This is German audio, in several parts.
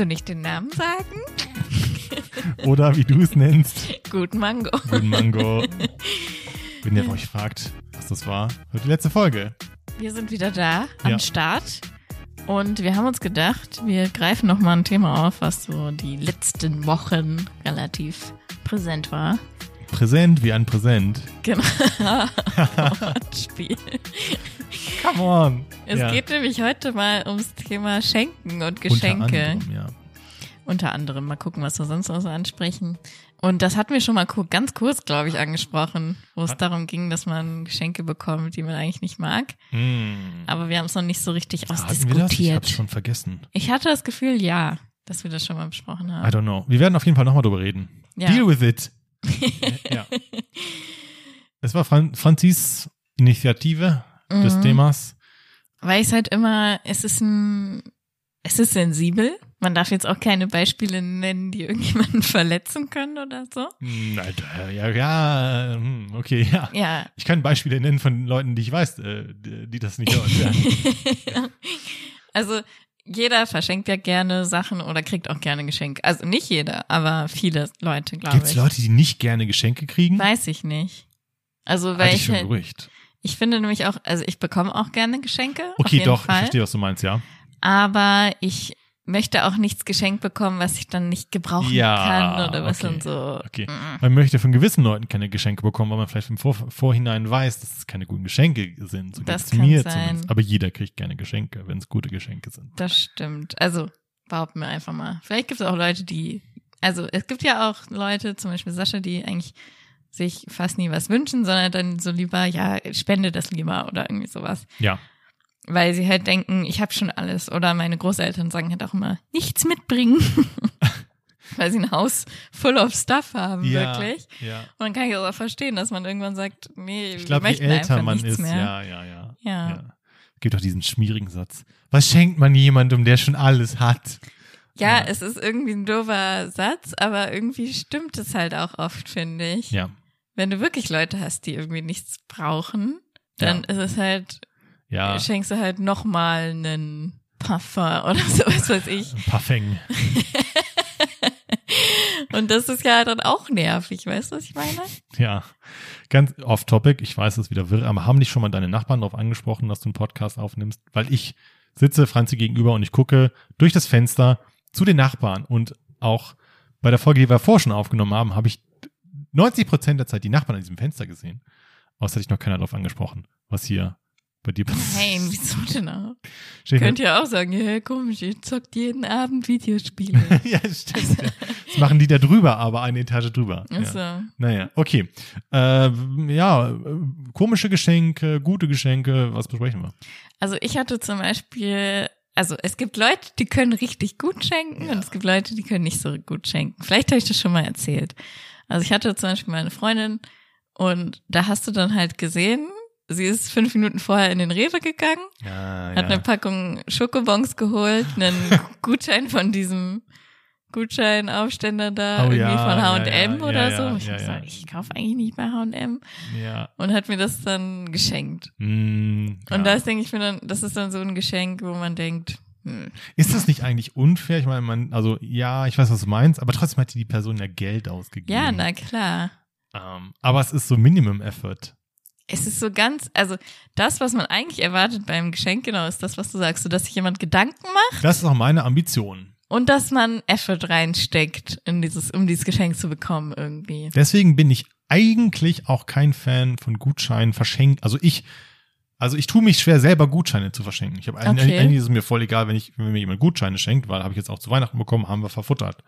Du nicht den Namen sagen? oder wie du es nennst, Gut Mango. Guten Mango. Wenn ihr euch fragt, was das war, hört die letzte Folge. Wir sind wieder da am Ja. Start und wir haben uns gedacht, wir greifen noch mal ein Thema auf, was so die letzten Wochen relativ präsent war. Präsent wie ein Präsent. Genau. Wortspiel. Come on. Es Ja. geht nämlich heute mal ums Thema Schenken und Unter Geschenke. anderem, ja. Unter anderem. Mal gucken, was wir sonst noch so ansprechen. Und das hatten wir schon mal ganz kurz, glaube ich, angesprochen, wo es darum ging, dass man Geschenke bekommt, die man eigentlich nicht mag. Hm. Aber wir haben es noch nicht so richtig Hatten wir das? Ich ausdiskutiert. hab's schon vergessen. Ich hatte das Gefühl, ja, dass wir das schon mal besprochen I haben. don't know. Wir werden auf jeden Fall nochmal drüber reden. Ja. Deal with it. ja. Es war Fran Franzis Initiative des Mhm. Themas. Weil ich halt immer, es ist ein, es ist sensibel. Man darf jetzt auch keine Beispiele nennen, die irgendjemanden verletzen können oder so. Hm, Alter, ja, ja, hm, okay, ja. Ja. Ich kann Beispiele nennen von Leuten, die ich weiß, äh, die das nicht hören. Also jeder verschenkt ja gerne Sachen oder kriegt auch gerne Geschenke. Also nicht jeder, aber viele Leute, glaube Gibt es ich. Leute, die nicht gerne Geschenke kriegen? Weiß ich nicht. Also weil Halte ich, ich halt, Gerücht. Ich finde nämlich auch, also ich bekomme auch gerne Geschenke. Okay, doch, ich Fall. verstehe, was du meinst, ja. aber ich möchte auch nichts geschenkt bekommen, was ich dann nicht gebrauchen Ja, kann oder was okay, dann so. okay. Mm. Man möchte von gewissen Leuten keine Geschenke bekommen, weil man vielleicht im Vor Vorhinein weiß, dass es keine guten Geschenke sind. So Das kann mir sein. zumindest. Aber jeder kriegt gerne Geschenke, wenn es gute Geschenke sind. Das stimmt. Also behaupten wir einfach mal. Vielleicht gibt es auch Leute, die, also es gibt ja auch Leute, zum Beispiel Sascha, die eigentlich sich fast nie was wünschen, sondern dann so lieber, ja, spende das lieber oder irgendwie sowas. Ja. Weil sie halt denken, ich habe schon alles. Oder meine Großeltern sagen halt auch immer, nichts mitbringen. Weil sie ein Haus full of stuff haben, ja, wirklich. Ja. Und dann kann ich das auch verstehen, dass man irgendwann sagt, nee, Ich glaube, je älter man ist, mehr. ja, ja, ja, Ja. Gibt auch diesen schmierigen Satz. Was schenkt man jemandem, der schon alles hat? Ja, Ja. es ist irgendwie ein doofer Satz, aber irgendwie stimmt es halt auch oft, finde ich. Ja. Wenn du wirklich Leute hast, die irgendwie nichts brauchen, dann ist es halt, Ja. schenkst du halt nochmal einen Parfum oder so, was weiß ich. Parfum. Und das ist ja dann auch nervig, weißt du, was ich meine? Ja, ganz off-topic. Ich weiß, es ist wieder wirr, aber haben dich schon mal deine Nachbarn darauf angesprochen, dass du einen Podcast aufnimmst? Weil ich sitze Franzi gegenüber und ich gucke durch das Fenster zu den Nachbarn und auch bei der Folge, die wir vorher schon aufgenommen haben, habe ich 90 Prozent der Zeit die Nachbarn an diesem Fenster gesehen. Außer hatte ich noch keiner darauf angesprochen, was hier bei dir passiert. Nein, wieso denn auch? Könnt ihr auch sagen, ja, komisch, ihr zockt jeden Abend Videospiele. ja, stimmt. Ja. Das machen die da drüber, aber eine Etage drüber. Ja. Also, Naja, okay. Äh, ja, äh, komische Geschenke, gute Geschenke, was besprechen wir? Also ich hatte zum Beispiel, also es gibt Leute, die können richtig gut schenken Ja. und es gibt Leute, die können nicht so gut schenken. Vielleicht habe ich das schon mal erzählt. Also ich hatte zum Beispiel meine Freundin und da hast du dann halt gesehen, sie ist fünf Minuten vorher in den Rewe gegangen, Ja, hat eine Packung Schokobons geholt, einen Gutschein von diesem Gutscheinaufständer da, Oh irgendwie ja, von ja, H&M ja, oder ja, so. ja, ich ja, ja. gesagt, ich kaufe eigentlich nicht bei H&M ja. und hat mir das dann geschenkt. Mm, ja. Und das denke ich mir dann, das ist dann so ein Geschenk, wo man denkt, hm, Ist das nicht eigentlich unfair? Ich meine, man, also ja, ich weiß, was du meinst, aber trotzdem hat die Person ja Geld ausgegeben. ja, na klar. Ähm, aber es ist so Minimum Effort. Es ist so ganz, also das, was man eigentlich erwartet beim Geschenk, genau, ist das, was du sagst, so dass sich jemand Gedanken macht Das ist auch meine Ambition. und dass man Effort reinsteckt, in dieses, um dieses Geschenk zu bekommen irgendwie. Deswegen bin ich eigentlich auch kein Fan von Gutscheinen verschenken. Also ich, also ich tue mich schwer, selber Gutscheine zu verschenken. Ich habe Okay. eigentlich, eigentlich ist es mir voll egal, wenn ich, wenn mir jemand Gutscheine schenkt, weil habe ich jetzt auch zu Weihnachten bekommen, haben wir verfuttert.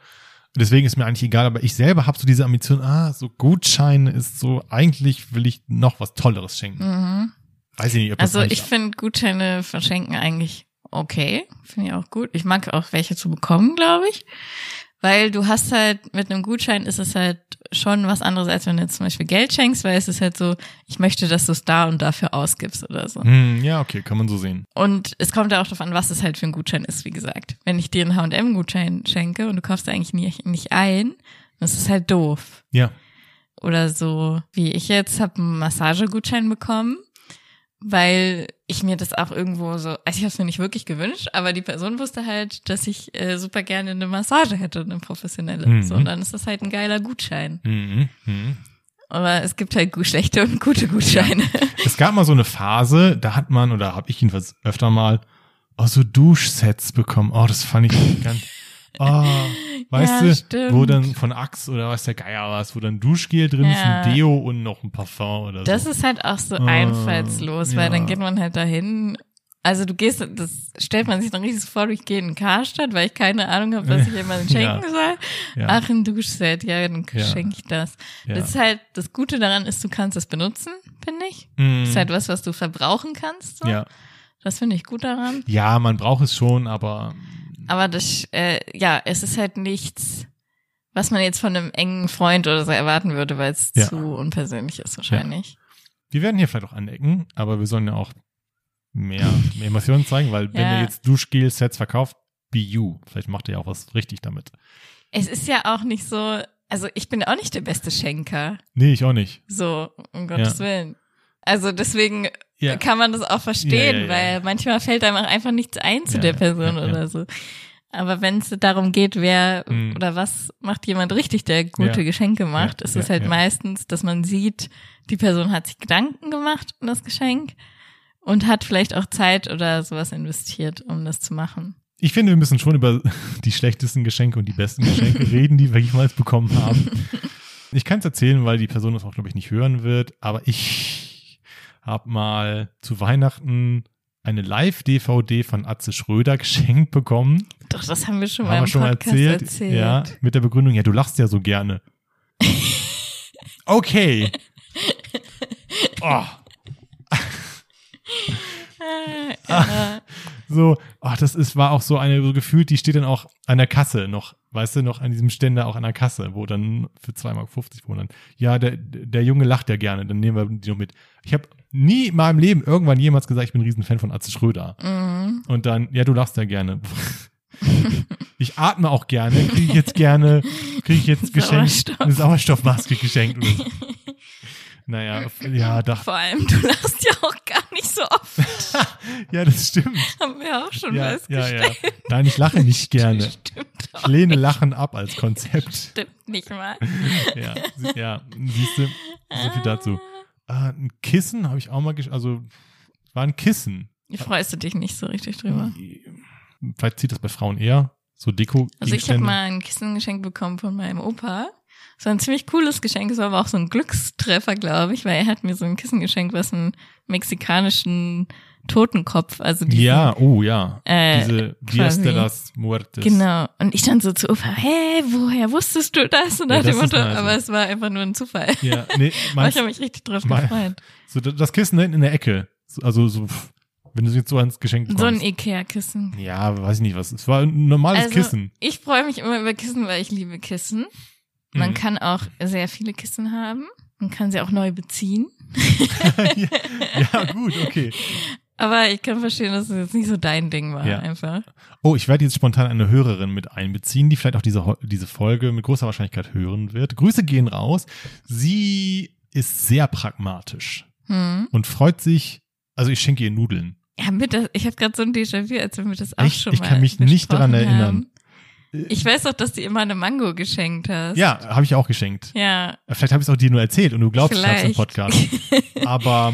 Deswegen ist mir eigentlich egal, aber ich selber habe so diese Ambition, ah, so Gutscheine ist so, eigentlich will ich noch was Tolleres schenken. Mhm. Weiß ich nicht, ob das Also ich finde Gutscheine verschenken eigentlich okay, finde ich auch gut. Ich mag auch welche zu bekommen, glaube ich. Weil du hast halt, mit einem Gutschein ist es halt schon was anderes, als wenn du jetzt zum Beispiel Geld schenkst, weil es ist halt so, ich möchte, dass du es da und dafür ausgibst oder so. Hm, ja, okay, kann man so sehen. Und es kommt ja auch darauf an, was es halt für ein Gutschein ist, wie gesagt. Wenn ich dir einen H&M-Gutschein schenke und du kaufst eigentlich nicht, nicht ein, das ist halt doof. Ja. Oder so, wie ich jetzt habe einen Massagegutschein bekommen, weil ich mir das auch irgendwo so, also ich habe es mir nicht wirklich gewünscht, aber die Person wusste halt, dass ich äh, super gerne eine Massage hätte, eine professionelle. Mhm. So, und dann ist das halt ein geiler Gutschein. Mhm. Mhm. Aber es gibt halt schlechte und gute Gutscheine. Es gab mal so eine Phase, da hat man, oder habe ich jedenfalls öfter mal, oh, so Duschsets bekommen. Oh, das fand ich ganz, oh, weißt Ja, du, stimmt. wo dann von Axe oder was der Geier war, wo dann Duschgel drin ist, Ja. ein Deo und noch ein Parfum oder Das so. ist halt auch so Ah, einfallslos, weil ja. dann geht man halt dahin. Also du gehst, das stellt man sich dann richtig vor, ich gehe in Karstadt, weil ich keine Ahnung habe, was ich jemandem schenken soll. Ach, ein Duschset, ja, dann Ja. schenke ich das. Das ist halt, das Gute daran ist, du kannst es benutzen, finde ich. Mm, Das ist halt was, was du verbrauchen kannst. So. ja. Das finde ich gut daran. ja, man braucht es schon, aber Aber das, äh, ja, es ist halt nichts, was man jetzt von einem engen Freund oder so erwarten würde, weil es Ja. zu unpersönlich ist wahrscheinlich. wir werden hier vielleicht auch anecken, aber wir sollen ja auch mehr, mehr Emotionen zeigen, weil wenn Ja. ihr jetzt Duschgel-Sets verkauft, be you. Vielleicht macht ihr ja auch was richtig damit. Es ist ja auch nicht so, also ich bin auch nicht der beste Schenker. Nee, ich auch nicht. So, um Gottes Willen. Also deswegen Ja. kann man das auch verstehen, Ja, ja, weil manchmal fällt einem auch einfach nichts ein zu der Person oder so. Aber wenn es darum geht, wer Mhm. oder was macht jemand richtig, der gute. Geschenke macht, ist es halt meistens, dass man sieht, die Person hat sich Gedanken gemacht um das Geschenk und hat vielleicht auch Zeit oder sowas investiert, um das zu machen. Ich finde, wir müssen schon über die schlechtesten Geschenke und die besten Geschenke reden, die wir jemals bekommen haben. Ich kann es erzählen, weil die Person das auch, glaube ich, nicht hören wird, aber ich habe mal zu Weihnachten eine Live-DVD von Atze Schröder geschenkt bekommen. Doch, das haben wir schon mal Haben im wir schon mal Podcast erzählt. erzählt. Ja, mit der Begründung, ja, du lachst ja so gerne. Okay. Oh, Ja. so, ach, das ist, war auch so eine, so gefühlt, die steht dann auch an der Kasse noch, weißt du, noch an diesem Ständer auch an der Kasse, wo dann für 2,50 Mark, wo dann, ja, der, der Junge lacht ja gerne, dann nehmen wir die noch mit. Ich habe nie in meinem Leben irgendwann jemals gesagt, ich bin ein Riesenfan von Atze Schröder. Mhm. Und dann, ja, du lachst ja gerne. Ich atme auch gerne, kriege ich jetzt gerne, kriege ich jetzt geschenkt, Sauerstoff. eine Sauerstoffmaske geschenkt so. Naja, ja, doch, Vor allem, du lachst ja auch gar nicht so oft, ja, das stimmt. haben wir auch schon Ja, ja, festgestellt. ja. Nein, ich lache nicht gerne. Stimmt Ich lehne Lachen ab als Konzept. Stimmt nicht mal. Ja, ja siehst du, so viel dazu. Ah, ein Kissen habe ich auch mal, also war ein Kissen. Freust du dich nicht so richtig drüber? Vielleicht zieht das bei Frauen eher so Deko. Also ich habe mal ein Kissen geschenkt bekommen von meinem Opa. So ein ziemlich cooles Geschenk, es war aber auch so ein Glückstreffer, glaube ich, weil er hat mir so ein Kissen geschenkt, was einen mexikanischen Totenkopf, also diesen, Ja, oh ja. äh, Diese Dias de las Muertes. Genau. Und ich dann so zu Opa, hä, woher wusstest du das? Und Ja, das Motto, nice. aber es war einfach nur ein Zufall. Ja, nee, Aber ich meinst, habe mich richtig drauf mein- gefreut. so da- das Kissen da hinten in der Ecke. So- Also so, wenn du jetzt so ans Geschenk So ein bekommst. Ikea-Kissen. Ja, weiß ich nicht was. Es war ein normales Also, Kissen. Ich freue mich immer über Kissen, weil ich liebe Kissen. Man Mhm. kann auch sehr viele Kissen haben. Man kann sie auch neu beziehen. ja, ja, gut, okay. Aber ich kann verstehen, dass es jetzt nicht so dein Ding war, Ja. einfach. Oh, ich werde jetzt spontan eine Hörerin mit einbeziehen, die vielleicht auch diese, diese Folge mit großer Wahrscheinlichkeit hören wird. Grüße gehen raus. Sie ist sehr pragmatisch Hm. und freut sich, also ich schenke ihr Nudeln. Ja, mit das, ich habe gerade so ein Déjà-vu, als wir mir das auch Echt? schon Ich mal kann mich nicht daran erinnern. Haben. Ich weiß doch, dass du immer eine Mango geschenkt hast. Ja, habe ich auch geschenkt. Ja, Vielleicht habe ich es auch dir nur erzählt und du glaubst, ich habe im Vielleicht. Podcast. Aber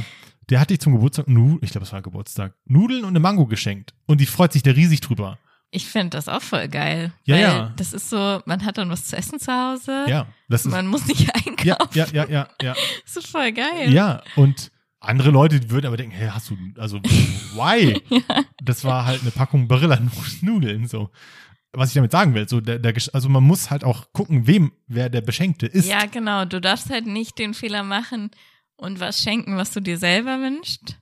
der hat dich zum Geburtstag, Nu- ich glaube, es war Geburtstag, Nudeln und eine Mango geschenkt. Und die freut sich da riesig drüber. ich finde das auch voll geil. Ja, weil ja. Das ist so, man hat dann was zu essen zu Hause. Ja, das ist, Man muss nicht einkaufen. ja, ja, ja, ja, ja. Das ist voll geil. Ja, und andere Leute würden aber denken, hey, hast du, also, why? Das war halt eine Packung Barilla-Nudeln, so. Was ich damit sagen will, so, der, der, also man muss halt auch gucken, wem, wer der Beschenkte ist. Ja, genau. Du darfst halt nicht den Fehler machen und was schenken, was du dir selber wünschst.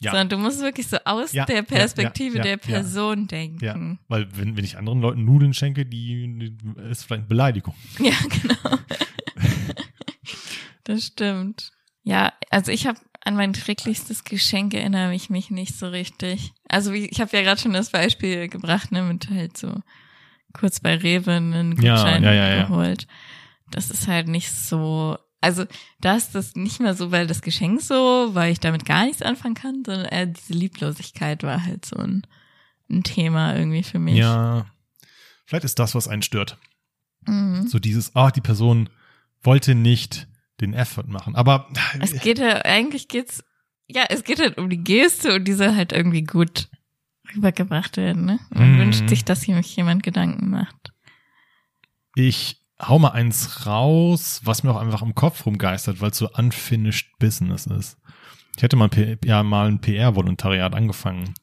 Ja. Sondern du musst wirklich so aus Ja, der Perspektive ja, der. Person denken. Ja, weil wenn, wenn ich anderen Leuten Nudeln schenke, die, die ist vielleicht eine Beleidigung. Ja, genau. das stimmt. Ja, also ich habe an mein schrecklichstes Geschenk erinnere ich mich nicht so richtig. Also wie, ich habe ja gerade schon das Beispiel gebracht, ne, mit halt so kurz bei Rewe einen Gutschein ja, ja, ja. geholt. Das ist halt nicht so. Also da ist das nicht mehr so, weil das Geschenk so, weil ich damit gar nichts anfangen kann, sondern eher diese Lieblosigkeit war halt so ein, ein Thema irgendwie für mich. Ja, vielleicht ist das, was einen stört. Mhm. So dieses, ah, die Person wollte nicht den Effort machen. Aber Es geht ja, eigentlich geht's, ja, es geht halt um die Geste und diese halt irgendwie gut rübergebracht werden, ne? Man Mhm. wünscht sich, dass sich jemand Gedanken macht. ich hau mal eins raus, was mir auch einfach im Kopf rumgeistert, weil es so unfinished business ist. Ich hätte mal, ja, mal ein PR-Volontariat angefangen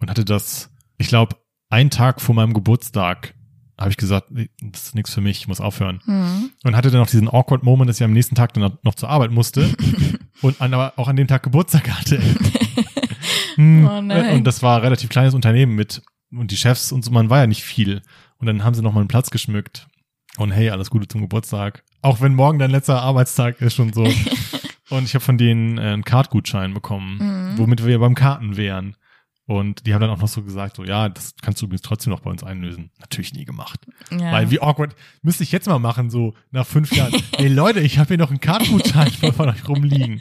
und hatte das, ich glaube, einen Tag vor meinem Geburtstag habe ich gesagt, das ist nichts für mich, ich muss aufhören. Mhm. Und hatte dann auch diesen awkward Moment, dass ich am nächsten Tag dann noch zur Arbeit musste und an, aber auch an dem Tag Geburtstag hatte. Hm, Oh. Und das war ein relativ kleines Unternehmen mit und die Chefs und so, man war ja nicht viel. Und dann haben sie noch mal einen Platz geschmückt. Und hey, alles Gute zum Geburtstag. Auch wenn morgen dein letzter Arbeitstag ist schon so. und ich habe von denen äh, einen Kartgutschein bekommen, Mhm. womit wir beim Karten wären. Und die haben dann auch noch so gesagt, so ja, das kannst du übrigens trotzdem noch bei uns einlösen. Natürlich nie gemacht. Ja. Weil wie awkward müsste ich jetzt mal machen, so nach fünf Jahren. Ey Leute, ich habe hier noch einen Kartgutschein von euch rumliegen.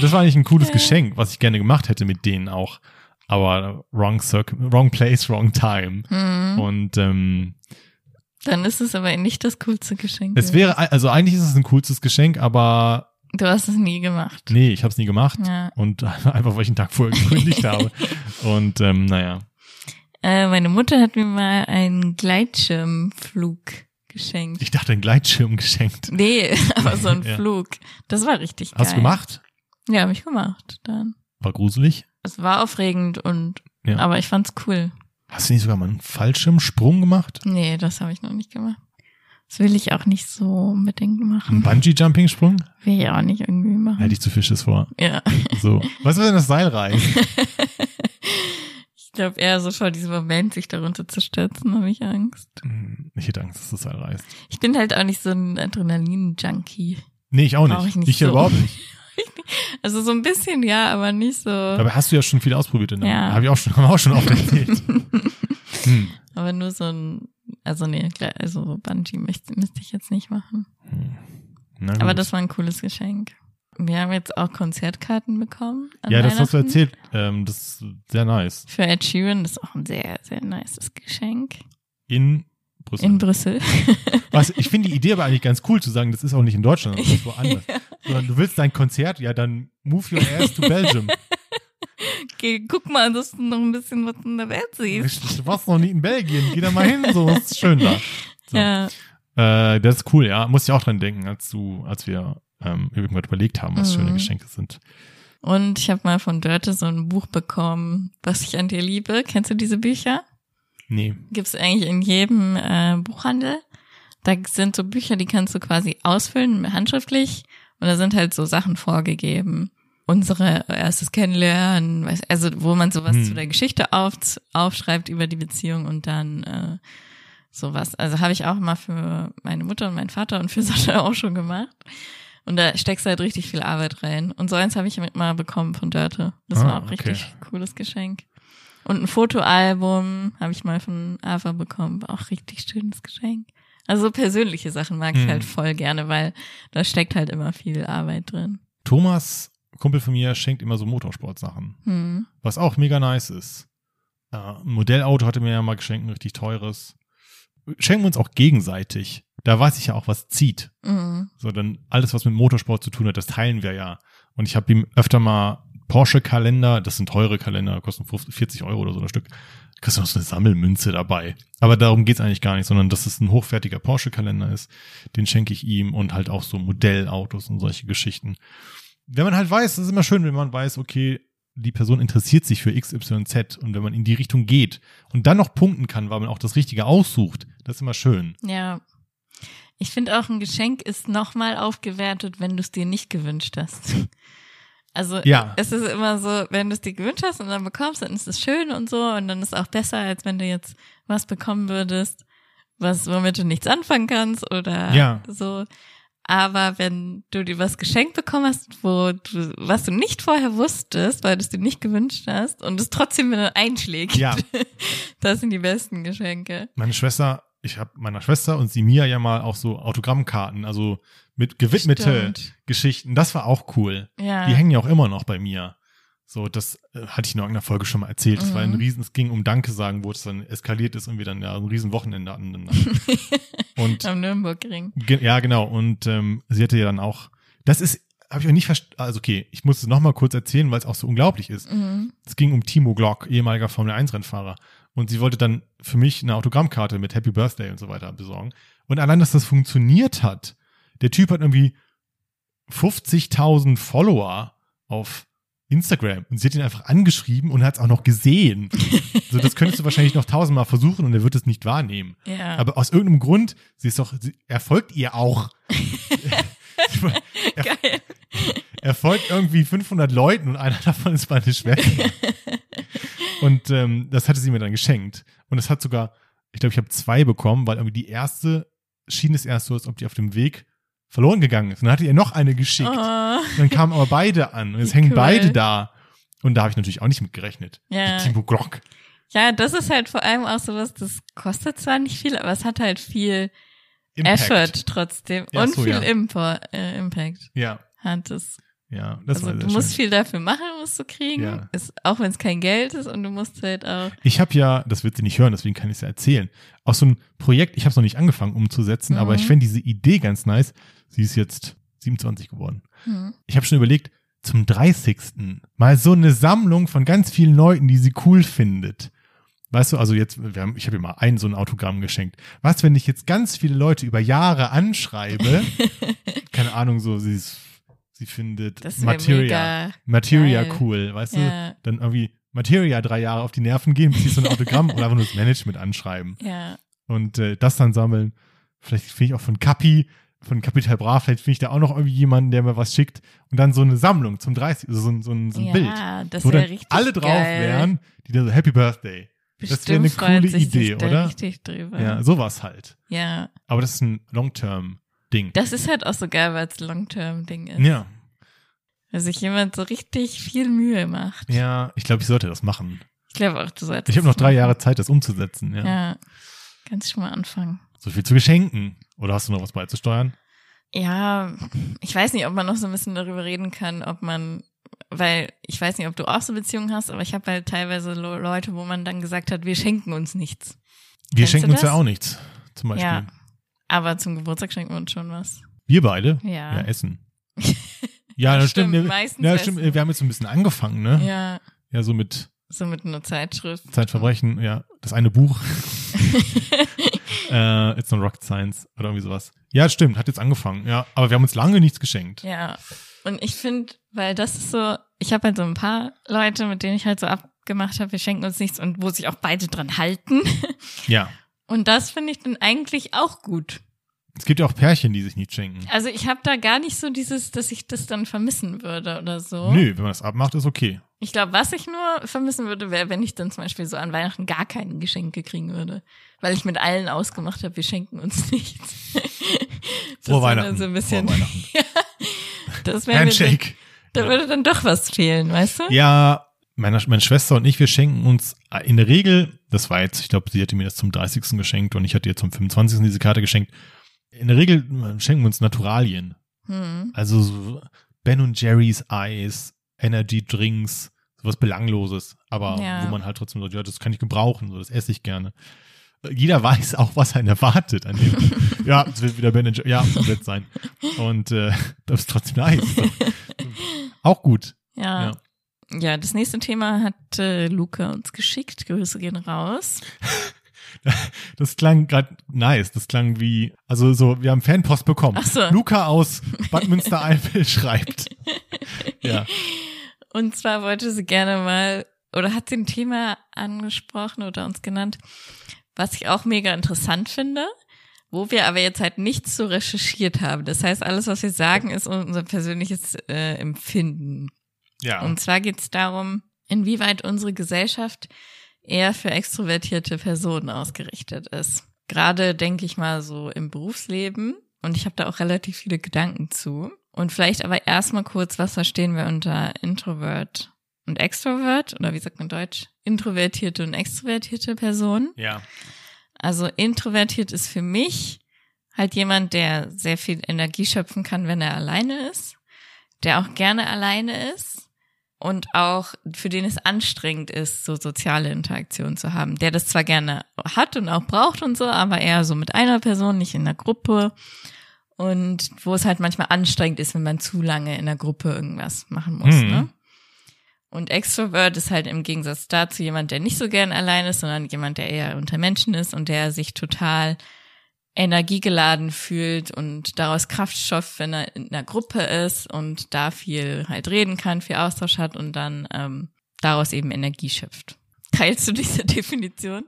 Das war eigentlich ein cooles Geschenk, was ich gerne gemacht hätte mit denen auch. Aber wrong circle, wrong place, wrong time. Mhm. Und ähm, Dann ist es aber nicht das coolste Geschenk. es wäre, also eigentlich ist es ein coolstes Geschenk, aber Du hast es nie gemacht. nee, ich habe es nie gemacht. Ja. Und einfach, weil ich einen Tag vorher gekündigt habe. Und ähm, naja. Äh, meine Mutter hat mir mal einen Gleitschirmflug geschenkt. Ich dachte, ein Gleitschirm geschenkt. Nee, aber so ein Ja. Flug. Das war richtig geil. Hast du gemacht? Ja, habe ich gemacht dann. War gruselig. Es war aufregend und Ja. aber ich fand's cool. Hast du nicht sogar mal einen Fallschirmsprung gemacht? Nee, das habe ich noch nicht gemacht. Das will ich auch nicht so unbedingt machen. Bungee-Jumping-Sprung? Will ich auch nicht irgendwie machen. Hätte ich zu Fisches vor. Ja. So. Was ist, wenn das Seil reißt? Ich glaube eher so vor diesem Moment, sich darunter zu stürzen, habe ich Angst. Hm, Ich hätte Angst, dass das Seil reißt. Ich bin halt auch nicht so ein Adrenalin-Junkie. Nee, ich auch nicht. Brauch ich nicht ich so. überhaupt nicht. Also so ein bisschen ja, aber nicht so. Aber hast du ja schon viel ausprobiert. In Ja. Habe ich auch schon, haben wir auch schon oft erzählt. hm. Aber nur so ein, also nee, also so Bungee müsste, müsste ich jetzt nicht machen. Hm. Aber das war ein cooles Geschenk. Wir haben jetzt auch Konzertkarten bekommen. Ja, das hast du erzählt. Ähm, das ist sehr nice. Für Ed Sheeran, ist auch ein sehr, sehr nices Geschenk. In Brüssel. In Brüssel. Was, ich finde die Idee aber eigentlich ganz cool zu sagen, das ist auch nicht in Deutschland, das ist woanders. Sondern du willst dein Konzert, ja, dann move your ass to Belgium. Geh, guck mal, dass du noch ein bisschen was in der Welt siehst. Du warst noch nie in Belgien, geh da mal hin, so ist schön da. So. Ja. Äh, das ist cool, ja. Muss ich auch dran denken, als du, als wir ähm, überlegt haben, was Mhm. schöne Geschenke sind. Und ich habe mal von Dörte so ein Buch bekommen, was ich an dir liebe. Kennst du diese Bücher? Nee. Gibt's eigentlich in jedem äh, Buchhandel. Da sind so Bücher, die kannst du quasi ausfüllen, handschriftlich. Und da sind halt so Sachen vorgegeben. Unsere erstes Kennenlernen, also wo man sowas Hm. zu der Geschichte auf, aufschreibt über die Beziehung und dann äh, sowas. Also habe ich auch mal für meine Mutter und meinen Vater und für Sascha auch schon gemacht. Und da steckst du halt richtig viel Arbeit rein. Und so eins habe ich mit mal bekommen von Dörte. Das Ah, war auch okay. richtig cooles Geschenk. Und ein Fotoalbum habe ich mal von Ava bekommen. War auch richtig schönes Geschenk. Also so persönliche Sachen mag ich Hm. halt voll gerne, weil da steckt halt immer viel Arbeit drin. Thomas, Kumpel von mir, schenkt immer so Motorsportsachen, Hm. was auch mega nice ist. Äh, ein Modellauto hatte mir ja mal geschenkt, ein richtig teures. Schenken wir uns auch gegenseitig. Da weiß ich ja auch, was zieht. Mhm. So, dann alles, was mit Motorsport zu tun hat, das teilen wir ja. Und ich habe ihm öfter mal Porsche-Kalender, das sind teure Kalender, kosten 50, 40 Euro oder so ein Stück. Kriegst du noch so eine Sammelmünze dabei. Aber darum geht's eigentlich gar nicht, sondern dass es ein hochwertiger Porsche-Kalender ist. Den schenke ich ihm und halt auch so Modellautos und solche Geschichten. Wenn man halt weiß, das ist immer schön, wenn man weiß, okay, die Person interessiert sich für XYZ und wenn man in die Richtung geht und dann noch punkten kann, weil man auch das Richtige aussucht, das ist immer schön. Ja. Ich finde auch ein Geschenk ist nochmal aufgewertet, wenn du es dir nicht gewünscht hast. Also Ja. es ist immer so, wenn du es dir gewünscht hast und dann bekommst, dann ist es schön und so und dann ist es auch besser, als wenn du jetzt was bekommen würdest, was womit du nichts anfangen kannst oder Ja. so. Aber wenn du dir was geschenkt bekommen hast, wo du, was du nicht vorher wusstest, weil du es dir nicht gewünscht hast und es trotzdem wieder einschlägt, Ja. das sind die besten Geschenke. Meine Schwester ich habe meiner Schwester und sie mir ja mal auch so Autogrammkarten, also mit gewidmete Stimmt. Geschichten. Das war auch cool. Ja. Die hängen ja auch immer noch bei mir. So, das äh, hatte ich in irgendeiner Folge schon mal erzählt. Es war ein Mhm. riesen, es ging um Danke sagen, wo es dann eskaliert ist und wir dann ja ein riesen Wochenende hatten. und Am Nürnbergring. Ge ja, genau. Und ähm, sie hatte ja dann auch, das ist, habe ich auch nicht verstanden, also okay, ich muss es nochmal kurz erzählen, weil es auch so unglaublich ist. Mhm. Es ging um Timo Glock, ehemaliger Formel-1-Rennfahrer. Und sie wollte dann für mich eine Autogrammkarte mit Happy Birthday und so weiter besorgen. Und allein, dass das funktioniert hat, der Typ hat irgendwie 50.000 Follower auf Instagram und sie hat ihn einfach angeschrieben und hat es auch noch gesehen. so, das könntest du wahrscheinlich noch tausendmal versuchen und er wird es nicht wahrnehmen. Ja. Aber aus irgendeinem Grund, sie ist doch, sie, er folgt ihr auch. er, Geil. er folgt irgendwie 500 Leuten und einer davon ist meine Schwester. und ähm, das hatte sie mir dann geschenkt. Und es hat sogar, ich glaube, ich habe zwei bekommen, weil irgendwie die erste schien es erst so, als ob die auf dem Weg verloren gegangen ist. Und dann hatte ihr noch eine geschickt. Oh. Dann kamen aber beide an und jetzt Wie hängen cool. beide da. Und da habe ich natürlich auch nicht mit gerechnet. Ja. Timo Glock. ja, das ist halt vor allem auch sowas, das kostet zwar nicht viel, aber es hat halt viel Impact. Effort trotzdem Ja, und so, viel ja. Impor, äh, Impact Ja, hat es. Ja, das Also war du musst schön. viel dafür machen, um es zu kriegen, Ja. ist, auch wenn es kein Geld ist und du musst halt auch Ich habe ja, das wird sie nicht hören, deswegen kann ich es ja erzählen, auch so ein Projekt, ich habe es noch nicht angefangen umzusetzen, Mhm. aber ich fände diese Idee ganz nice. Sie ist jetzt 27 geworden. hm, Ich habe schon überlegt, zum 30. mal so eine Sammlung von ganz vielen Leuten, die sie cool findet. Weißt du, also jetzt, haben, ich habe ihr mal ein so ein Autogramm geschenkt. Was, wenn ich jetzt ganz viele Leute über Jahre anschreibe? keine Ahnung, so sie ist, sie findet Materia. Materia geil. cool, weißt Ja. du? Dann irgendwie Materia drei Jahre auf die Nerven gehen, bis sie so ein Autogramm oder einfach nur das Management anschreiben Ja, und äh, das dann sammeln. Vielleicht finde ich auch von Kapi, von Capital Bra, vielleicht finde ich da auch noch irgendwie jemanden, der mir was schickt und dann so eine Sammlung zum 30, also so ein, so ein, so ein ja Bild, das wo wäre dann richtig alle drauf geil. wären, die da so Happy Birthday. Bestimmt das wäre eine coole Idee, oder? Richtig drüber. Ja, sowas halt. ja, Aber das ist ein Long-Term-Ding. das ist halt auch so geil, weil es Long-Term-Ding ist. Ja, Weil sich jemand so richtig viel Mühe macht. ja, ich glaube, ich sollte das machen. Ich glaube auch, du solltest. Ich habe noch drei machen. Jahre Zeit, das umzusetzen. Ja. Ja. Kannst schon mal anfangen. So viel zu Geschenken. Oder hast du noch was beizusteuern? Ja, ich weiß nicht, ob man noch so ein bisschen darüber reden kann, ob man, weil ich weiß nicht, ob du auch so Beziehungen hast, aber ich habe halt teilweise Leute, wo man dann gesagt hat, wir schenken uns nichts. Wir Kennst schenken uns ja auch nichts. Zum Beispiel. Ja. Aber zum Geburtstag schenken wir uns schon was. Wir beide? Ja. Ja, essen. Ja, das stimmt. Stimmt, meistens ja, stimmt. essen. Wir haben jetzt so ein bisschen angefangen, ne? Ja, Ja, so mit so mit einer Zeitschrift. Zeitverbrechen, ja. Das eine Buch. äh, It's not Rocket Science oder irgendwie sowas. Ja, stimmt, hat jetzt angefangen, ja. Aber wir haben uns lange nichts geschenkt. Ja. Und ich finde, weil das ist so, ich habe halt so ein paar Leute, mit denen ich halt so abgemacht habe, wir schenken uns nichts und wo sich auch beide dran halten. Ja. Und das finde ich dann eigentlich auch gut. Es gibt ja auch Pärchen, die sich nicht schenken. Also ich habe da gar nicht so dieses, dass ich das dann vermissen würde oder so. Nö, wenn man das abmacht, ist okay. Ich glaube, was ich nur vermissen würde, wäre, wenn ich dann zum Beispiel so an Weihnachten gar keine Geschenke kriegen würde. Weil ich mit allen ausgemacht habe, wir schenken uns nichts. Das Frohe wäre Weihnachten. So ein bisschen, Frohe Weihnachten. das wäre mir, Handshake. da würde dann doch was fehlen, weißt du? Ja, meine, meine Schwester und ich, wir schenken uns in der Regel, das war jetzt, ich glaube, sie hatte mir das zum 30. geschenkt und ich hatte ihr zum 25. diese Karte geschenkt. In der Regel äh, schenken wir uns Naturalien. Hm. Also so Ben und Jerry's Eis, Energy Drinks, sowas Belangloses, aber Ja. wo man halt trotzdem sagt, ja, das kann ich gebrauchen, so, das esse ich gerne. Jeder weiß auch, was einen erwartet an dem. ja, es wird wieder Ben und Jerry, ja, es wird sein. Und äh, das ist trotzdem nice. Auch gut. Ja. Ja. Ja. das nächste Thema hat äh, Luca uns geschickt. Grüße gehen raus. Das klang gerade nice. Das klang wie, also so, wir haben Fanpost bekommen. Ach so. Luca aus Bad Münstereifel schreibt. Ja. Und zwar wollte sie gerne mal, oder hat sie ein Thema angesprochen oder uns genannt, was ich auch mega interessant finde, wo wir aber jetzt halt nichts so recherchiert haben. Das heißt, alles, was wir sagen, ist unser persönliches äh, Empfinden. Ja. Und zwar geht es darum, inwieweit unsere Gesellschaft eher für extrovertierte Personen ausgerichtet ist. Gerade denke ich mal so im Berufsleben und ich habe da auch relativ viele Gedanken zu. Und vielleicht aber erstmal kurz, was verstehen wir unter Introvert und Extrovert oder wie sagt man Deutsch? Introvertierte und extrovertierte Personen. ja. Also introvertiert ist für mich halt jemand, der sehr viel Energie schöpfen kann, wenn er alleine ist, der auch gerne alleine ist und auch für den es anstrengend ist, so soziale Interaktion zu haben, der das zwar gerne hat und auch braucht und so, aber eher so mit einer Person, nicht in der Gruppe und wo es halt manchmal anstrengend ist, wenn man zu lange in der Gruppe irgendwas machen muss, Mhm. ne? Und Extrovert ist halt im Gegensatz dazu jemand, der nicht so gern allein ist, sondern jemand, der eher unter Menschen ist und der sich total energiegeladen fühlt und daraus Kraft schöpft, wenn er in einer Gruppe ist und da viel halt reden kann, viel Austausch hat und dann ähm, daraus eben Energie schöpft. Teilst du diese Definition?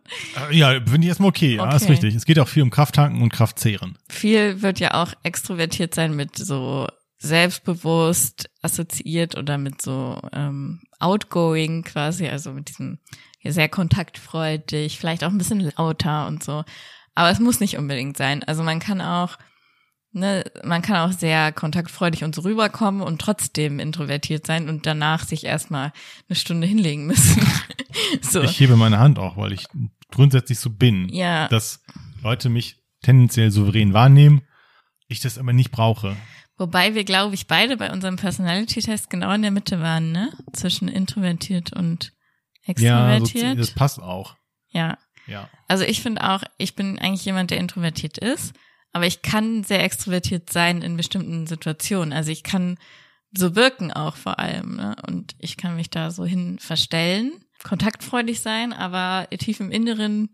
Äh, Ja, finde ich erstmal okay, ja, ist Okay. richtig. Es geht auch viel um Krafttanken und Kraftzehren. Viel wird ja auch extrovertiert sein mit so selbstbewusst assoziiert oder mit so ähm, outgoing quasi, also mit diesem sehr kontaktfreudig, vielleicht auch ein bisschen lauter und so. Aber es muss nicht unbedingt sein. Also man kann auch, ne, man kann auch sehr kontaktfreudig und so rüberkommen und trotzdem introvertiert sein und danach sich erstmal eine Stunde hinlegen müssen. so. Ich hebe meine Hand auch, weil ich grundsätzlich so bin, ja. dass Leute mich tendenziell souverän wahrnehmen, ich das aber nicht brauche. Wobei wir, glaube ich, beide bei unserem Personality-Test genau in der Mitte waren, ne? Zwischen introvertiert und Ja, so, extrovertiert. das passt auch. Ja. Ja. Also ich finde auch, ich bin eigentlich jemand, der introvertiert ist, aber ich kann sehr extrovertiert sein in bestimmten Situationen. Also ich kann so wirken auch vor allem, ne? Und ich kann mich da so hin verstellen, kontaktfreudig sein, aber tief im Inneren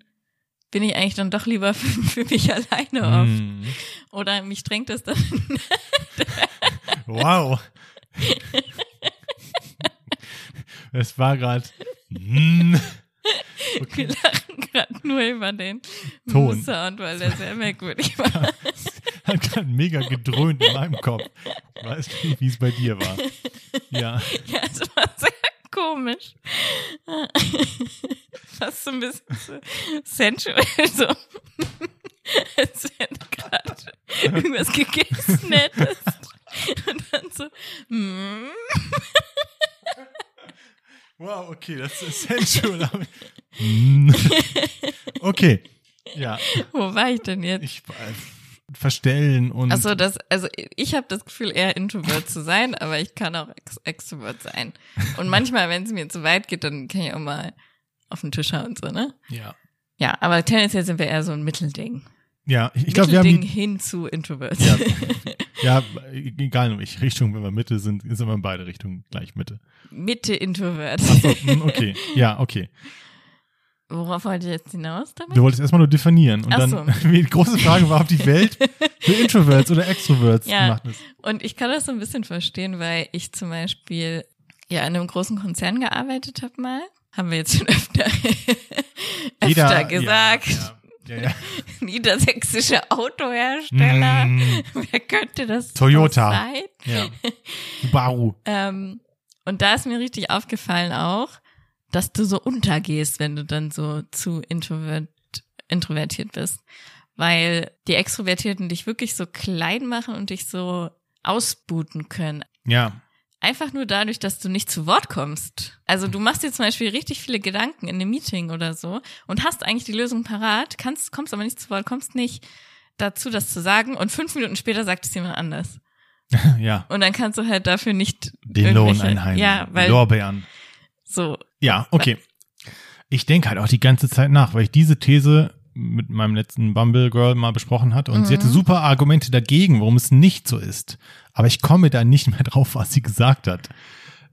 bin ich eigentlich dann doch lieber für, für mich alleine oft. Mm. Oder mich drängt das dann Wow. Es war gerade. Mm. Wir lachen gerade nur über den Ton. Sound, weil der sehr merkwürdig war. Hat gerade mega gedröhnt in meinem Kopf. Weißt du, wie es bei dir war? Ja. Ja, es war sehr komisch. Fast so ein bisschen so sensual, so. Als wenn du gerade irgendwas gegessen hättest. Und dann so, mm. Wow, okay, das ist sensual. Mm. Okay. Ja, wo war ich denn jetzt? ich äh, verstellen und Also das, also ich habe das Gefühl, eher Introvert zu sein, aber ich kann auch Ex Extrovert sein. Und manchmal, wenn es mir zu weit geht, dann kann ich auch mal auf den Tisch hauen, so, ne? ja. Ja, aber tendenziell sind wir eher so ein Mittelding. Ja, ich, glaube, wir haben die, hin zu Introvert. ja, ja, egal in welche Richtung, wenn wir Mitte sind, ist immer in beide Richtungen gleich Mitte. Mitte Introvert. So, mm, okay, ja, okay. Worauf wollte ich jetzt hinaus damit? Du wolltest erstmal nur definieren und Ach dann, so. die große Frage war, ob die Welt für Introverts oder Extroverts Ja. gemacht ist. Und ich kann das so ein bisschen verstehen, weil ich zum Beispiel ja in einem großen Konzern gearbeitet habe mal. Haben wir jetzt schon öfter, öfter gesagt. Ja, ja, ja, ja. Niedersächsische Autohersteller. Mm, Wer könnte das Toyota. sein? ja. Subaru. Ähm, und da ist mir richtig aufgefallen auch, dass du so untergehst, wenn du dann so zu introvert, introvertiert bist. Weil die Extrovertierten dich wirklich so klein machen und dich so ausbuten können. Ja, Einfach nur dadurch, dass du nicht zu Wort kommst. Also du machst dir zum Beispiel richtig viele Gedanken in einem Meeting oder so und hast eigentlich die Lösung parat, kannst, kommst aber nicht zu Wort, kommst nicht dazu, das zu sagen und fünf Minuten später sagt es jemand anders. ja. Und dann kannst du halt dafür nicht Den Lohn einheimsen. Ja, weil Lorbeeren. so, Ja, okay. Ich denke halt auch die ganze Zeit nach, weil ich diese These mit meinem letzten Bumble Girl mal besprochen hatte und sie hatte Mhm. super Argumente dagegen, warum es nicht so ist. Aber ich komme da nicht mehr drauf, was sie gesagt hat.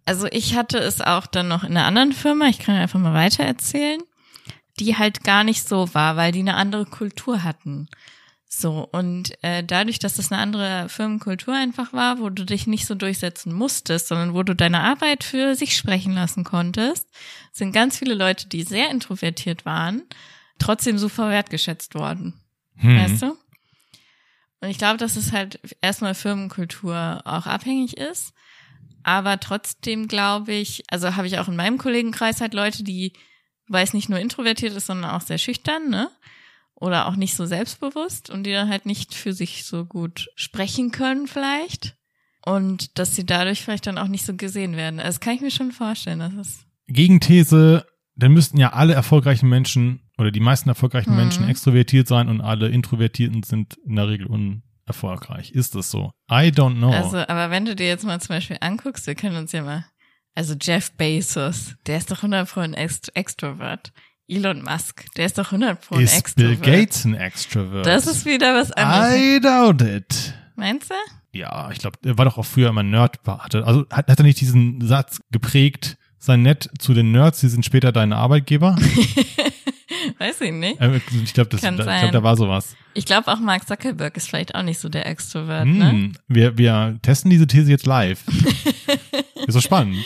Also ich hatte es auch dann noch in einer anderen Firma, ich kann einfach mal weiter erzählen, die halt gar nicht so war, weil die eine andere Kultur hatten. So, und äh, dadurch, dass das eine andere Firmenkultur einfach war, wo du dich nicht so durchsetzen musstest, sondern wo du deine Arbeit für sich sprechen lassen konntest, sind ganz viele Leute, die sehr introvertiert waren, trotzdem super wertgeschätzt worden. Hm. Weißt du? Und ich glaube, dass es halt erstmal Firmenkultur auch abhängig ist. Aber trotzdem glaube ich, also habe ich auch in meinem Kollegenkreis halt Leute, die, weil es nicht nur introvertiert ist, sondern auch sehr schüchtern, ne? Oder auch nicht so selbstbewusst und die dann halt nicht für sich so gut sprechen können vielleicht. Und dass sie dadurch vielleicht dann auch nicht so gesehen werden. Also das kann ich mir schon vorstellen, dass es. Gegenthese, dann müssten ja alle erfolgreichen Menschen oder die meisten erfolgreichen Mhm. Menschen extrovertiert sein und alle Introvertierten sind in der Regel unerfolgreich. Ist das so? I don't know. Also, aber wenn du dir jetzt mal zum Beispiel anguckst, wir können uns ja mal, also Jeff Bezos, der ist doch 100 Pro ein Ext Extrovert. Elon Musk, der ist doch 100 Pro ein ist Bill Extrovert. Gates ein Extrovert? Das ist wieder was anderes. I doubt it. Meinst du? Ja, ich glaube, er war doch auch früher immer Nerd. Also hat, hat er nicht diesen Satz geprägt, sei nett zu den Nerds, die sind später deine Arbeitgeber? Weiß ich nicht. Äh, ich glaube, da, glaube, da war sowas. Ich glaube auch Mark Zuckerberg ist vielleicht auch nicht so der Extrovert, ne? Hm, wir, wir testen diese These jetzt live. ist so spannend.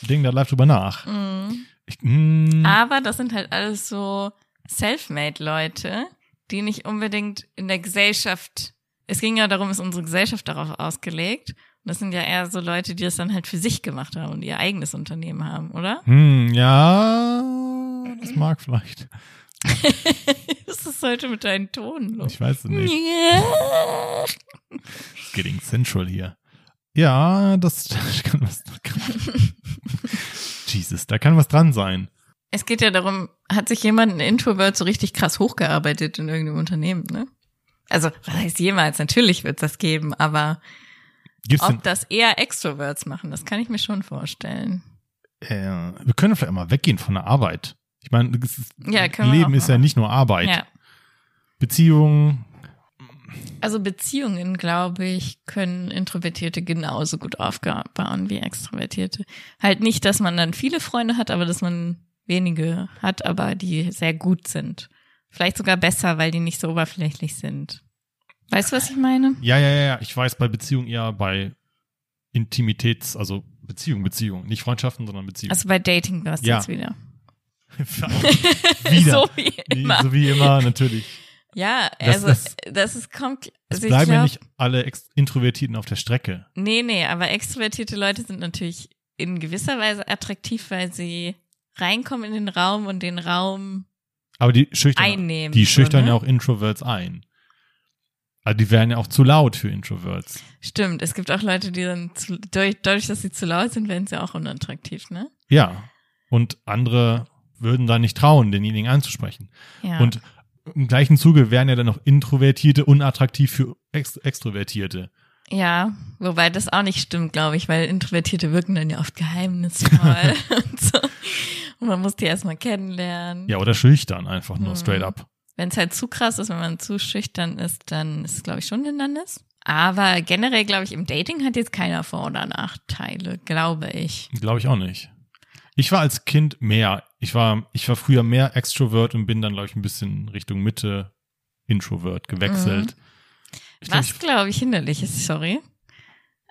Wir denken da live drüber nach. Mhm. Ich, hm, Aber das sind halt alles so Selfmade-Leute, die nicht unbedingt in der Gesellschaft. Es ging ja darum, ist unsere Gesellschaft darauf ausgelegt. Und das sind ja eher so Leute, die das dann halt für sich gemacht haben und ihr eigenes Unternehmen haben, oder? hm, ja, das mag vielleicht. Was ist heute mit deinen Tonen los? Ich weiß es nicht. Ja. It's getting central hier. Ja, das da kann was. Jesus, da kann was dran sein. Es geht ja darum, hat sich jemand ein Introvert so richtig krass hochgearbeitet in irgendeinem Unternehmen, ne? Also, was heißt jemals? Natürlich wird es das geben, aber Gibt's ob das eher Extroverts machen, das kann ich mir schon vorstellen. äh, wir können vielleicht mal weggehen von der Arbeit. Ich meine, Ja, Leben ist ja nicht nur Arbeit. Ja. Beziehungen, Also Beziehungen, glaube ich, können Introvertierte genauso gut aufbauen wie Extrovertierte. Halt nicht, dass man dann viele Freunde hat, aber dass man wenige hat, aber die sehr gut sind. Vielleicht sogar besser, weil die nicht so oberflächlich sind. Weißt du, was ich meine? ja, ja, ja, ja, ich weiß bei Beziehungen eher bei Intimitäts, also Beziehung, Beziehung. Nicht Freundschaften, sondern Beziehungen. Also bei Dating warst du Ja. jetzt wieder. Wieder. so wie Wie- immer. So wie immer, natürlich. Ja, Das- also das- das, ist kommt. Es Also ich bleiben ja glaub- nicht alle Ex Introvertierten auf der Strecke. Nee, nee, aber extrovertierte Leute sind natürlich in gewisser Weise attraktiv, weil sie reinkommen in den Raum und den Raum Aber die schüchtern, einnehmen. die so, schüchtern ne? ja auch Introverts ein. Also die wären ja auch zu laut für Introverts. Stimmt, es gibt auch Leute, die dann zu, durch, dadurch, dass sie zu laut sind, werden sie auch unattraktiv, ne? Ja. Und andere würden da nicht trauen, denjenigen anzusprechen. Ja. Und im gleichen Zuge wären ja dann noch Introvertierte unattraktiv für Ex Extrovertierte. ja, wobei das auch nicht stimmt, glaube ich, weil Introvertierte wirken dann ja oft geheimnisvoll und so. Und man muss die erstmal kennenlernen. Ja, oder schüchtern einfach nur Mhm. straight up. Wenn es halt zu krass ist, wenn man zu schüchtern ist, dann ist es, glaube ich, schon Hindernis. Aber generell, glaube ich, im Dating hat jetzt keiner Vor- oder Nachteile, glaube ich. Glaube ich auch nicht. Ich war als Kind mehr. Ich war, ich war früher mehr Extrovert und bin dann, glaube ich, ein bisschen Richtung Mitte Introvert gewechselt. Ich glaub, Was, glaube ich, hinderlich ist, sorry.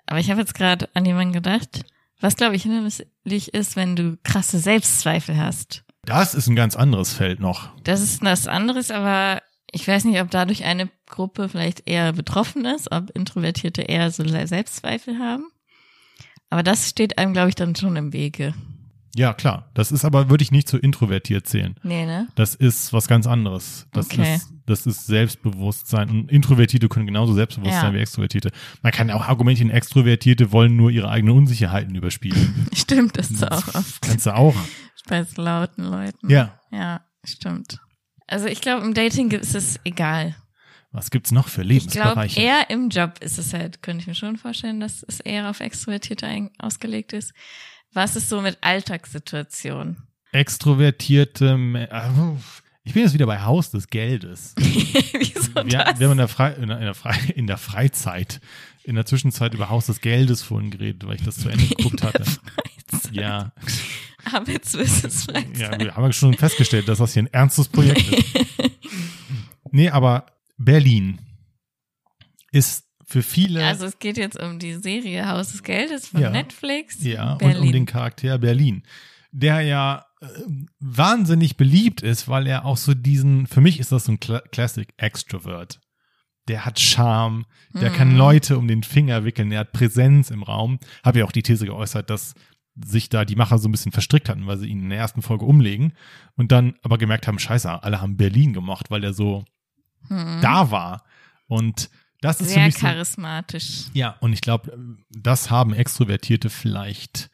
Aber ich habe jetzt gerade an jemanden gedacht. Was, glaube ich, hinderlich ist, wenn du krasse Selbstzweifel hast. Das ist ein ganz anderes Feld noch. Das ist was anderes, aber ich weiß nicht, ob dadurch eine Gruppe vielleicht eher betroffen ist, ob Introvertierte eher so Selbstzweifel haben. Aber das steht einem, glaube ich, dann schon im Wege. Ja, klar. Das ist aber, würde ich nicht zu introvertiert zählen. Nee, ne? Das ist was ganz anderes. Das Okay. ist, das ist Selbstbewusstsein. Und Introvertierte können genauso selbstbewusst Ja. sein wie Extrovertierte. Man kann ja auch argumentieren, Extrovertierte wollen nur ihre eigenen Unsicherheiten überspielen. Stimmt, das ist auch oft Kannst du auch. bei so lauten Leuten. Ja. Ja, stimmt. Also ich glaube, im Dating ist es egal. Was gibt's noch für Ich glaube, Lebensbereiche? eher im Job ist es halt, könnte ich mir schon vorstellen, dass es eher auf Extrovertierte ausgelegt ist. Was ist so mit Alltagssituationen? Extrovertierte, Ah, ich bin jetzt wieder bei Haus des Geldes. Wieso Wir, das? wir haben in der, Fre in, der, in, der Fre in der Freizeit, in der Zwischenzeit über Haus des Geldes vorhin geredet, weil ich das zu Ende geguckt hatte. Ja, Arbeitsbusiness Freizeit. ja, wir haben ja schon festgestellt, dass das hier ein ernstes Projekt ist. Nee, aber Berlin ist für viele, Also es geht jetzt um die Serie Haus des Geldes von Ja. Netflix. ja, und Berlin. um den Charakter Berlin, der ja äh, wahnsinnig beliebt ist, weil er auch so diesen, für mich ist das so ein Cla Classic Extrovert. Der hat Charme, der Mhm. kann Leute um den Finger wickeln, der hat Präsenz im Raum. Habe ja auch die These geäußert, dass sich da die Macher so ein bisschen verstrickt hatten, weil sie ihn in der ersten Folge umlegen und dann aber gemerkt haben, scheiße, alle haben Berlin gemocht, weil der so Hm. da war. Und das ist Sehr mich so, charismatisch. ja, und ich glaube, das haben Extrovertierte vielleicht